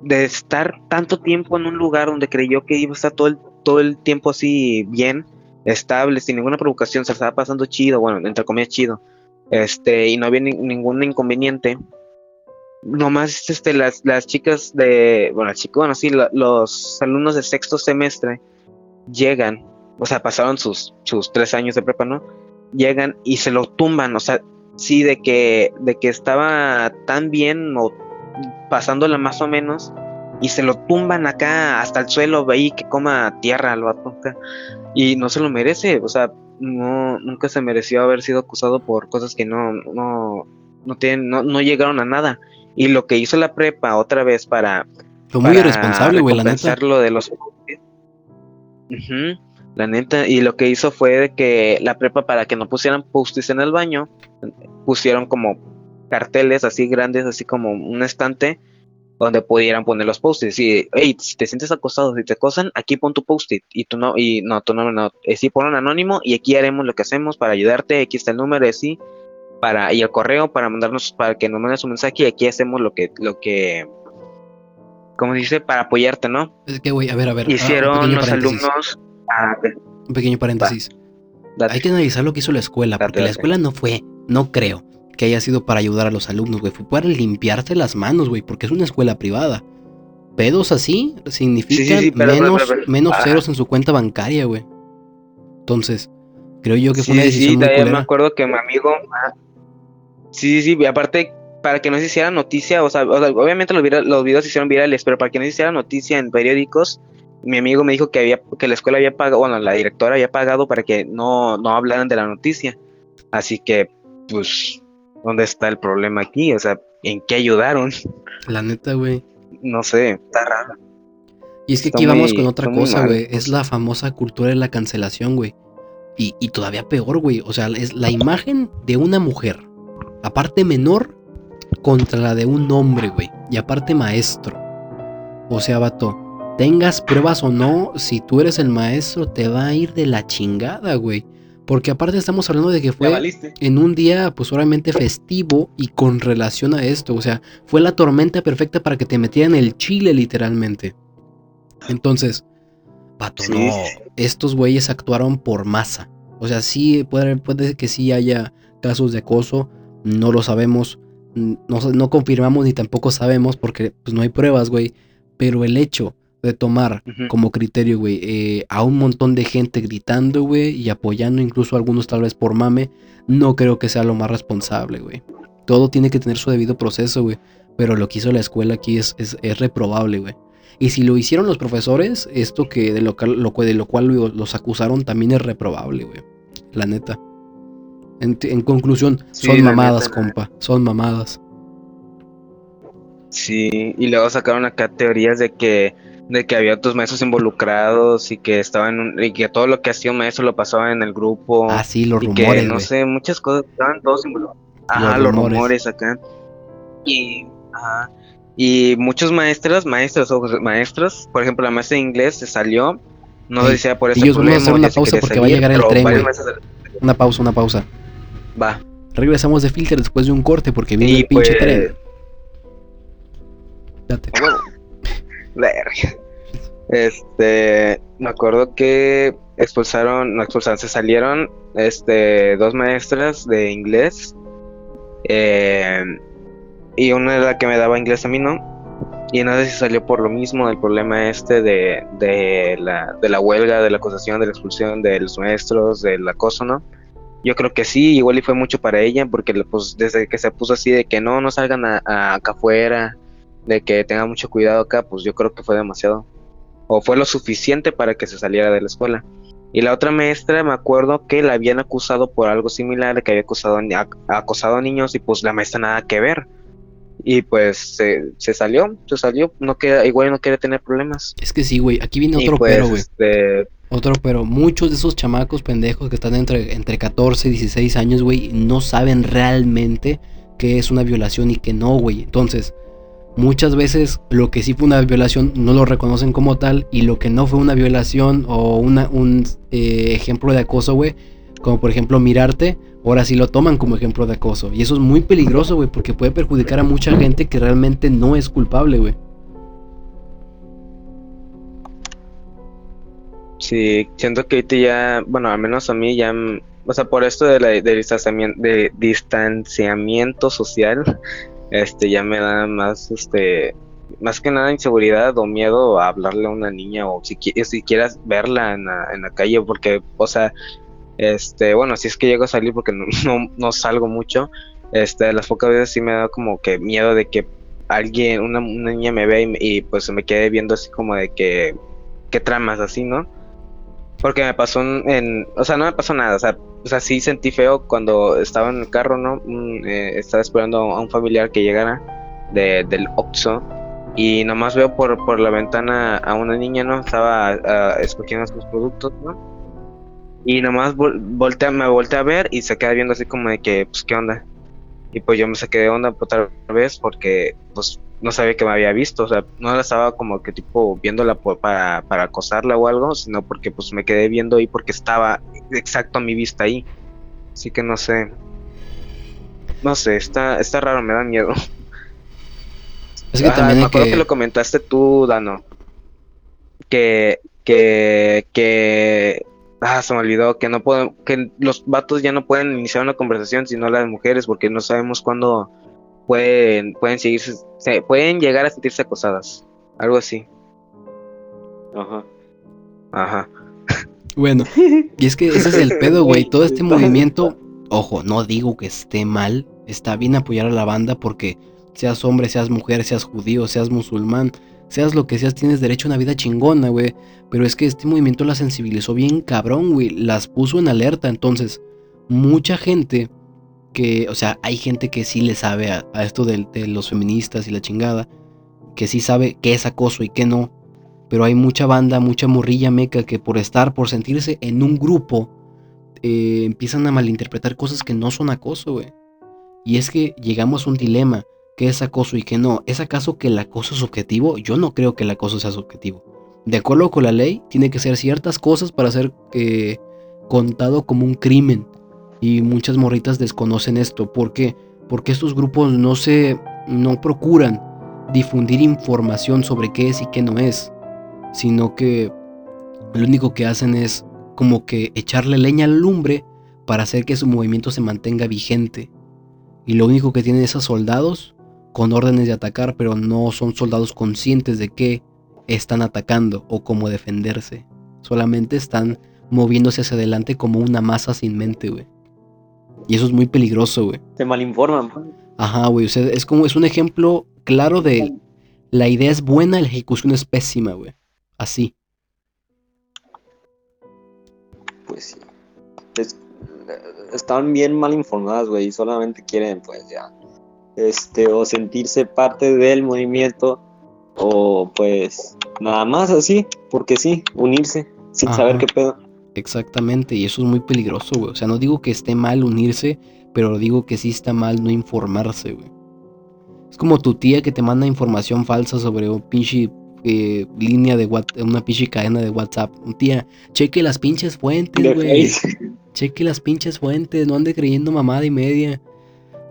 de estar tanto tiempo en un lugar donde creyó que iba a estar todo el, todo el tiempo así bien, estable, sin ninguna provocación, se estaba pasando chido, bueno, entre comillas chido, este, y no había ni- ningún inconveniente. Nomás este, las, las chicas de, bueno, las chicas, bueno, sí, lo- los alumnos de sexto semestre llegan, o sea, pasaron sus, sus tres años de prepa, ¿no? Llegan y se lo tumban, o sea, sí, de que, de que estaba tan bien o pasándola más o menos, y se lo tumban acá hasta el suelo, ahí que coma tierra al vato y no se lo merece, o sea, no, nunca se mereció haber sido acusado por cosas que no, no, no tienen, no, no llegaron a nada. Y lo que hizo la prepa otra vez para, Fue muy para irresponsable, güey, la neta. lo de los la neta y lo que hizo fue de que la prepa para que no pusieran post-its en el baño pusieron como carteles así grandes así como un estante donde pudieran poner los post-its. Y hey si te sientes acosado si te acosan aquí pon tu post-it y tú no y no tu nombre no eh, sí pon un anónimo y aquí haremos lo que hacemos para ayudarte. Aquí está el número y así para y el correo para mandarnos para que nos mandes un mensaje y aquí hacemos lo que lo que como dice para apoyarte no Es que, güey, a ver, a ver. ah, hicieron pequeño los paréntesis, alumnos ah, Un pequeño paréntesis. Hay que analizar lo que hizo la escuela, Date, porque la escuela no fue, no creo, que haya sido para ayudar a los alumnos, güey. Fue para limpiarte las manos, güey, porque es una escuela privada. Pedos así significan menos, menos ceros en su cuenta bancaria, güey. Entonces, creo yo que fue una decisión sí, muy me acuerdo que mi amigo... Ah, sí, sí, y aparte para que no se hiciera noticia, o sea, obviamente los, los videos se hicieron virales, pero para que no se hiciera noticia en periódicos, mi amigo me dijo que había que la escuela había pagado, bueno, la directora había pagado para que no, no hablaran de la noticia. Así que, pues, ¿dónde está el problema aquí? O sea, ¿en qué ayudaron? La neta, güey. No sé, está raro. Y es que aquí vamos con otra cosa, güey. Es la famosa cultura de la cancelación, güey. Y, y todavía peor, güey. O sea, es la imagen de una mujer, aparte menor, contra la de un hombre, güey. Y aparte maestro. O sea, vato, tengas pruebas o no, si tú eres el maestro, te va a ir de la chingada, güey. Porque aparte estamos hablando de que fue en un día, pues obviamente festivo y con relación a esto. O sea, fue la tormenta perfecta para que te metieran el chile, literalmente. Entonces, pato, no. Estos güeyes actuaron por masa. O sea, sí, puede, puede que sí haya casos de acoso. No lo sabemos. No, no confirmamos ni tampoco sabemos porque pues, no hay pruebas, güey. Pero el hecho de tomar como criterio, güey, eh, a un montón de gente gritando, güey, y apoyando incluso a algunos tal vez por mame, no creo que sea lo más responsable, güey. Todo tiene que tener su debido proceso, güey. Pero lo que hizo la escuela aquí es, es, reprobable, güey. Y si lo hicieron los profesores, esto que de lo, lo, de lo cual los acusaron también es reprobable, güey. La neta. En, conclusión, son mamadas, compa. Son mamadas. Sí, y luego sacaron acá teorías de que de que había otros maestros involucrados y que estaban y que todo lo que hacía un maestro lo pasaba en el grupo. Ah, sí, los y rumores. Que, no sé, muchas cosas estaban todos involucrados. Ajá, los, rumores. acá. Y, ajá, y muchos maestros, maestros o maestros, por ejemplo, la maestra de inglés se salió, no sí. decía por eso. Ellos vamos a hacer una pausa porque va a llegar el tren. Una pausa, una pausa. Va. Regresamos de filter después de un corte porque viene el pinche pues... tren. Date. Bueno. Este, me acuerdo que expulsaron, no expulsaron, se salieron este, dos maestras de inglés. Eh, y una era la que me daba inglés a mí, ¿no? Y no sé si salió por lo mismo, el problema este de, de, la, de la huelga, de la acusación, de la expulsión de los maestros, del acoso, ¿no? Yo creo que sí, igual y fue mucho para ella, porque pues desde que se puso así de que no, no salgan acá afuera, de que tenga mucho cuidado acá, pues yo creo que fue demasiado. O fue lo suficiente para que se saliera de la escuela. Y la otra maestra, me acuerdo que la habían acusado por algo similar, que había acusado, acosado a niños y pues la maestra nada que ver. Y pues se, salió, se salió, no queda, igual no quiere tener problemas. Es que sí, güey, aquí viene otro pues, pero, güey. Este... Otro pero, muchos de esos chamacos pendejos que están entre, entre 14 y 16 años, güey, no saben realmente qué es una violación y qué no, güey. Entonces, muchas veces lo que sí fue una violación no lo reconocen como tal y lo que no fue una violación o una, un eh, ejemplo de acoso, güey, como por ejemplo mirarte, ahora sí lo toman como ejemplo de acoso. Y eso es muy peligroso, güey, porque puede perjudicar a mucha gente que realmente no es culpable, güey. Sí, siento que ahorita ya, bueno, al menos a mí ya, o sea, por esto de, la, distanciamiento, de distanciamiento social, este ya me da más este más que nada inseguridad o miedo a hablarle a una niña o si, si quieras verla en la, en la calle porque o sea este bueno si es que llego a salir porque no, no, salgo mucho este las pocas veces sí me da como que miedo de que alguien una, niña me vea y, pues se me quede viendo así como de que qué tramas así no porque me pasó en, o sea no me pasó nada o sea o sea, sí sentí feo cuando estaba en el carro, ¿no? Mm, eh, estaba esperando a un familiar que llegara de, del Oxxo y nomás veo por, por la ventana a una niña, ¿no? Estaba uh, escogiendo sus productos, ¿no? Y nomás voltea, me volteé a ver y se queda viendo así como de que, pues, ¿qué onda? Y pues yo me saqué de onda otra vez porque, pues, no sabía que me había visto, o sea, no la estaba como que tipo viéndola para, para acosarla o algo, sino porque pues me quedé viendo ahí porque estaba exacto a mi vista ahí. Así que no sé. No sé, está, está raro, me da miedo. Es que ah, también me acuerdo que... lo comentaste tú, Dano. Que, que, que Ah, se me olvidó que no pueden, que los vatos ya no pueden iniciar una conversación sino las mujeres porque no sabemos cuándo pueden, pueden seguirse, se, pueden llegar a sentirse acosadas. Algo así. Ajá. Ajá. Bueno, y es que ese es el pedo, güey. Todo este movimiento, ojo, no digo que esté mal, está bien apoyar a la banda porque seas hombre, seas mujer, seas judío, seas musulmán, seas lo que seas, tienes derecho a una vida chingona, güey. Pero es que este movimiento la sensibilizó bien cabrón, güey. Las puso en alerta. Entonces, mucha gente que, o sea, hay gente que sí le sabe a, esto de, los feministas y la chingada, que sí sabe qué es acoso y qué no. Pero hay mucha banda, mucha morrilla meca que por estar, por sentirse en un grupo, eh, empiezan a malinterpretar cosas que no son acoso, güey. Y es que llegamos a un dilema, ¿qué es acoso y qué no? ¿Es acaso que el acoso es subjetivo? Yo no creo que el acoso sea subjetivo. De acuerdo con la ley, tiene que ser ciertas cosas para ser eh, contado como un crimen. Y muchas morritas desconocen esto. ¿Por qué? Porque estos grupos no se. no procuran difundir información sobre qué es y qué no es. Sino que lo único que hacen es como que echarle leña al lumbre para hacer que su movimiento se mantenga vigente. Y lo único que tienen es a soldados con órdenes de atacar, pero no son soldados conscientes de qué están atacando o cómo defenderse. Solamente están moviéndose hacia adelante como una masa sin mente, güey. Y eso es muy peligroso, güey. Se malinforman. Pues. Ajá, güey. O sea, es como, es un ejemplo claro de la idea es buena, la ejecución es pésima, güey. Así. Pues sí. están bien mal informadas, güey, y solamente quieren, pues ya, este, o sentirse parte del movimiento, o pues nada más así, porque sí, unirse, sin saber qué pedo. Exactamente, y eso es muy peligroso, güey. O sea, no digo que esté mal unirse, pero digo que sí está mal no informarse, güey. Es como tu tía que te manda información falsa sobre un pinche eh, línea de WhatsApp, una pinche cadena de WhatsApp. Tía, cheque las pinches fuentes, güey. Cheque las pinches fuentes, no ande creyendo mamada y media.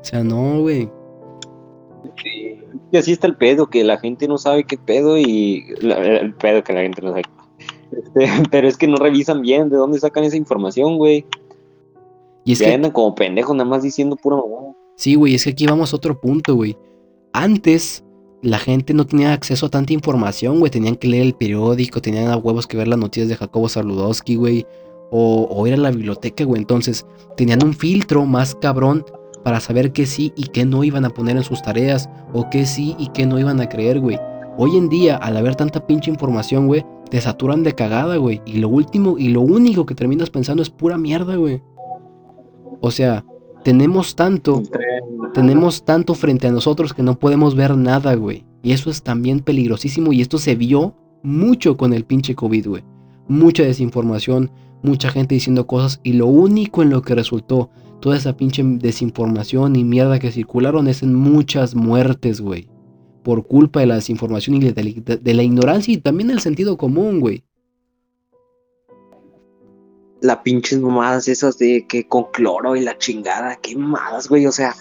O sea, no, güey. Sí. Y así está el pedo, que la gente no sabe qué pedo y el pedo que la gente no sabe este, pero es que no revisan bien de dónde sacan esa información, güey. Y es que andan como pendejos nada más diciendo pura mamada. Sí, güey, es que aquí vamos a otro punto, güey. Antes la gente no tenía acceso a tanta información, güey. Tenían que leer el periódico, tenían a huevos que ver las noticias de Jacobo Saludowski, güey. O, o, ir a la biblioteca, güey. Entonces, tenían un filtro más cabrón para saber qué sí y qué no iban a poner en sus tareas. O qué sí y qué no iban a creer, güey. Hoy en día, al haber tanta pinche información, güey, te saturan de cagada, güey. Y lo último y lo único que terminas pensando es pura mierda, güey. O sea, tenemos tanto, tenemos tanto frente a nosotros que no podemos ver nada, güey. Y eso es también peligrosísimo y esto se vio mucho con el pinche COVID, güey. Mucha desinformación, mucha gente diciendo cosas y lo único en lo que resultó toda esa pinche desinformación y mierda que circularon es en muchas muertes, güey por culpa de la desinformación y de, la ignorancia y también del sentido común, güey. La pinches mamadas esas de que con cloro y la chingada, qué mamadas, güey, o sea.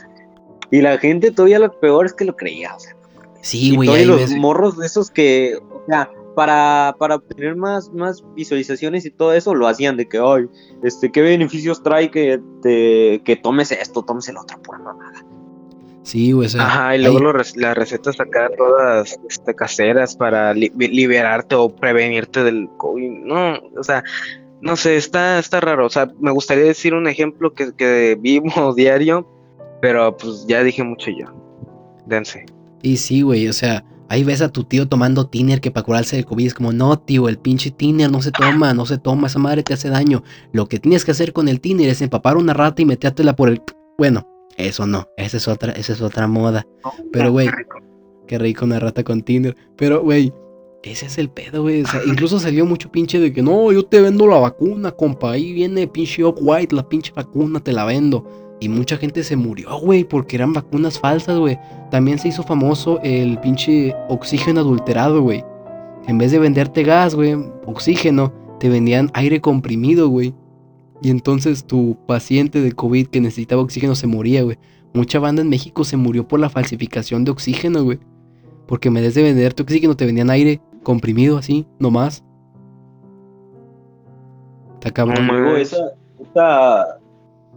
Y la gente todavía lo peor es que lo creía, o sea. Sí, güey. Y los morros de esos que, o sea, para, para obtener más, más visualizaciones y todo eso, lo hacían de que, ay, este, ¿qué beneficios trae que, te, que tomes esto, tomes el otro, pura mamada? Sí, güey. Ajá, y luego las recetas acá todas este, caseras para liberarte o prevenirte del COVID. No, o sea, no sé, está, está raro. O sea, me gustaría decir un ejemplo que, que vimos diario, pero pues ya dije mucho yo. Dense. Y sí, güey, o sea, ahí ves a tu tío tomando tiner que para curarse del COVID es como, no, tío, el pinche tiner no se toma, no se toma, esa madre te hace daño. Lo que tienes que hacer con el tiner es empapar una rata y metértela por el... Bueno, eso no, esa es otra, esa es otra moda. Pero, güey, qué rico una rata con Tinder. Pero, güey, ese es el pedo, güey. O sea, incluso salió mucho pinche de que no, yo te vendo la vacuna, compa. Ahí viene pinche Oak White, la pinche vacuna, te la vendo. Y mucha gente se murió, güey, porque eran vacunas falsas, güey. También se hizo famoso el pinche oxígeno adulterado, güey. En vez de venderte gas, güey, oxígeno, te vendían aire comprimido, güey. Y entonces tu paciente de COVID que necesitaba oxígeno se moría, güey. Mucha banda en México se murió por la falsificación de oxígeno, güey. Porque en vez de vender tu oxígeno te vendían aire comprimido así, nomás. Está cabrón. Esa, esa-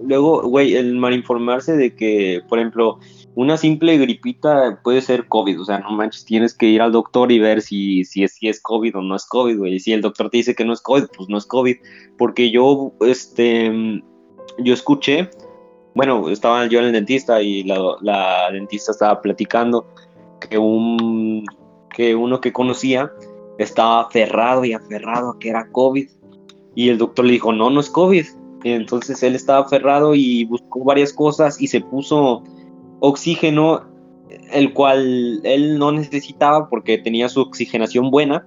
luego, güey, el malinformarse de que, por ejemplo, una simple gripita puede ser COVID, o sea, no manches, tienes que ir al doctor y ver si, si, es, si es COVID o no es COVID, güey. Y si el doctor te dice que no es COVID, pues no es COVID. Porque yo, este, yo escuché, bueno, estaba yo en el dentista y la, la dentista estaba platicando que un, que uno que conocía estaba aferrado y aferrado a que era COVID. Y el doctor le dijo, no, no es COVID. Y entonces él estaba aferrado y buscó varias cosas y se puso oxígeno, el cual él no necesitaba porque tenía su oxigenación buena.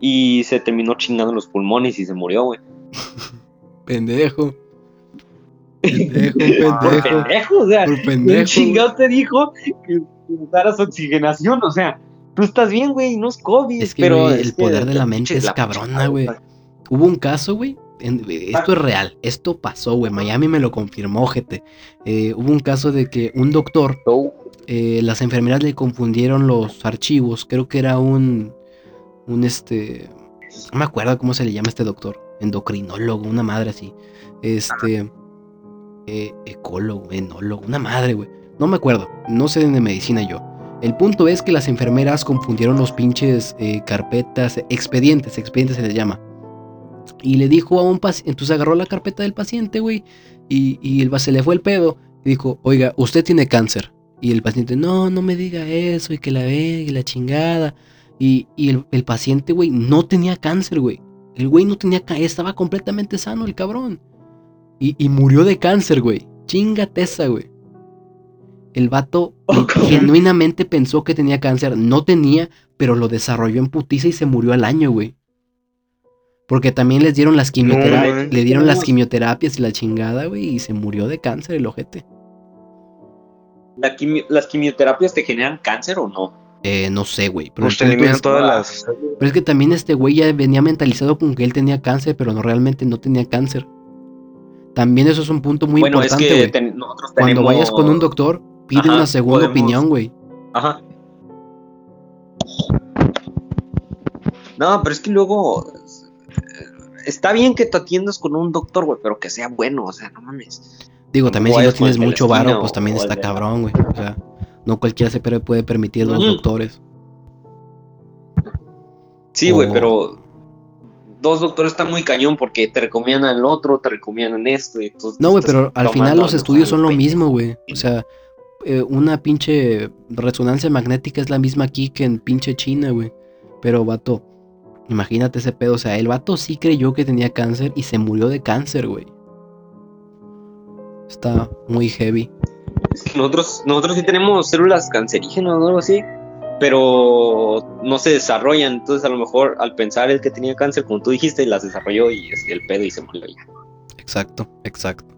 Y se terminó chingando los pulmones y se murió, güey. Pendejo. Pendejo, Por pendejo. pendejo, o sea, Por ¿quién pendejo. chingado te dijo que usaras oxigenación? O sea, tú estás bien, güey, no es COVID. Es que, pero el es que- poder de la mente es la- cabrona, güey. Hubo un caso, güey. En- Esto es real. Esto pasó, güey. Miami me lo confirmó, gente. Eh, hubo un caso de que un doctor, eh, las enfermeras le confundieron los archivos. Creo que era un. Un este. No me acuerdo cómo se le llama este doctor. Endocrinólogo, una madre así. Este. eh, ecólogo, enólogo, una madre, güey. No me acuerdo. No sé de medicina yo. El punto es que las enfermeras confundieron los pinches eh, carpetas, expedientes, expedientes se les llama. Y le dijo a un paciente, entonces agarró la carpeta del paciente, güey, y, y el, se le fue el pedo. Y dijo, oiga, usted tiene cáncer. Y el paciente, no, no me diga eso, y que la ve, y la chingada. Y, y el, el paciente, güey, no tenía cáncer, güey. El güey no tenía cáncer, estaba completamente sano, el cabrón. Y, y murió de cáncer, güey. Chingate esa, güey. El vato Oh, genuinamente pensó que tenía cáncer. No tenía, pero lo desarrolló en putiza y se murió al año, güey. Porque también les dieron las quimioterapias, güey. le dieron las quimioterapias y la chingada, güey, y se murió de cáncer el ojete. ¿La quimio- ¿Las quimioterapias te generan cáncer o no? Eh, no sé, güey. Pero, Pues eliminan todas las. pero es que también este güey ya venía mentalizado con que él tenía cáncer, pero no realmente no tenía cáncer. También eso es un punto muy bueno, importante, es que güey. ten- nosotros Cuando tenemos... vayas con un doctor, pide Ajá, una segunda podemos- opinión, güey. Ajá. No, pero es que luego... Está bien que te atiendas con un doctor, güey, pero que sea bueno, o sea, no mames. Digo, también si no tienes mucho varo, pues también está cabrón, güey. O sea, no cualquiera se puede- permitir dos Ujú. doctores. Sí, güey, O- pero dos doctores están muy cañón porque te recomiendan el otro, te recomiendan esto. y entonces No, güey, pero al final los estudios son lo mismo, güey. O sea, eh, una pinche resonancia magnética es la misma aquí que en pinche China, güey. Pero, vato, imagínate ese pedo. O sea, el vato sí creyó que tenía cáncer y se murió de cáncer, güey. Está muy heavy. Nosotros, nosotros sí tenemos células cancerígenas o algo así, pero no se desarrollan. Entonces, a lo mejor al pensar el que tenía cáncer, como tú dijiste, las desarrolló y el pedo y se murió ya. Exacto, exacto.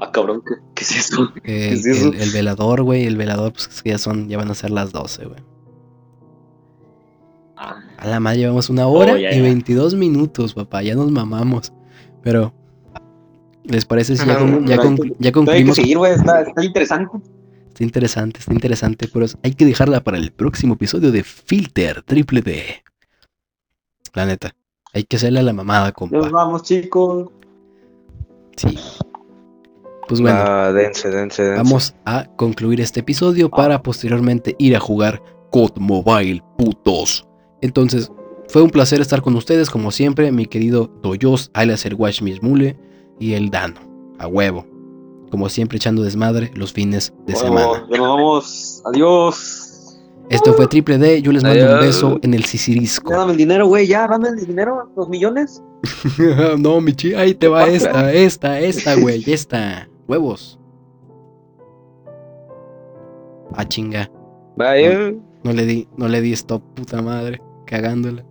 Ah, cabrón, ¿qué, qué es eso? El, es eso? el- el velador, güey, el velador, pues ya son, ya van a ser las 12, güey. Ah, A la madre llevamos una hora Oh, ya, y ya. 22 minutos, papá. Ya nos mamamos. Pero, ¿les parece si ya, con- ya ya Hay que concluimos? seguir, güey, está, está interesante. Está interesante, está interesante, pero hay que dejarla para el próximo episodio de Filter Triple D. La neta, hay que hacerle a la mamada, compa. Nos vamos, chicos. Sí. Pues bueno, Ah, dense, dense, dense. vamos a concluir este episodio para posteriormente ir a jugar COD Mobile, putos. Entonces, fue un placer estar con ustedes, como siempre, mi querido Doyos, alias el Wash Mismule y el Dano, a huevo. Como siempre, echando desmadre los fines de semana. Bueno, ya nos vamos. Adiós. Esto fue Triple D, yo les mando un beso en el sisirisco. Dame el dinero, güey, ya, dame el dinero, los millones. no, Michi, ahí te va esta, esta, esta, güey, esta. Huevos. Ah, chinga. Bye. No le di, no le di stop, puta madre. Cagándola.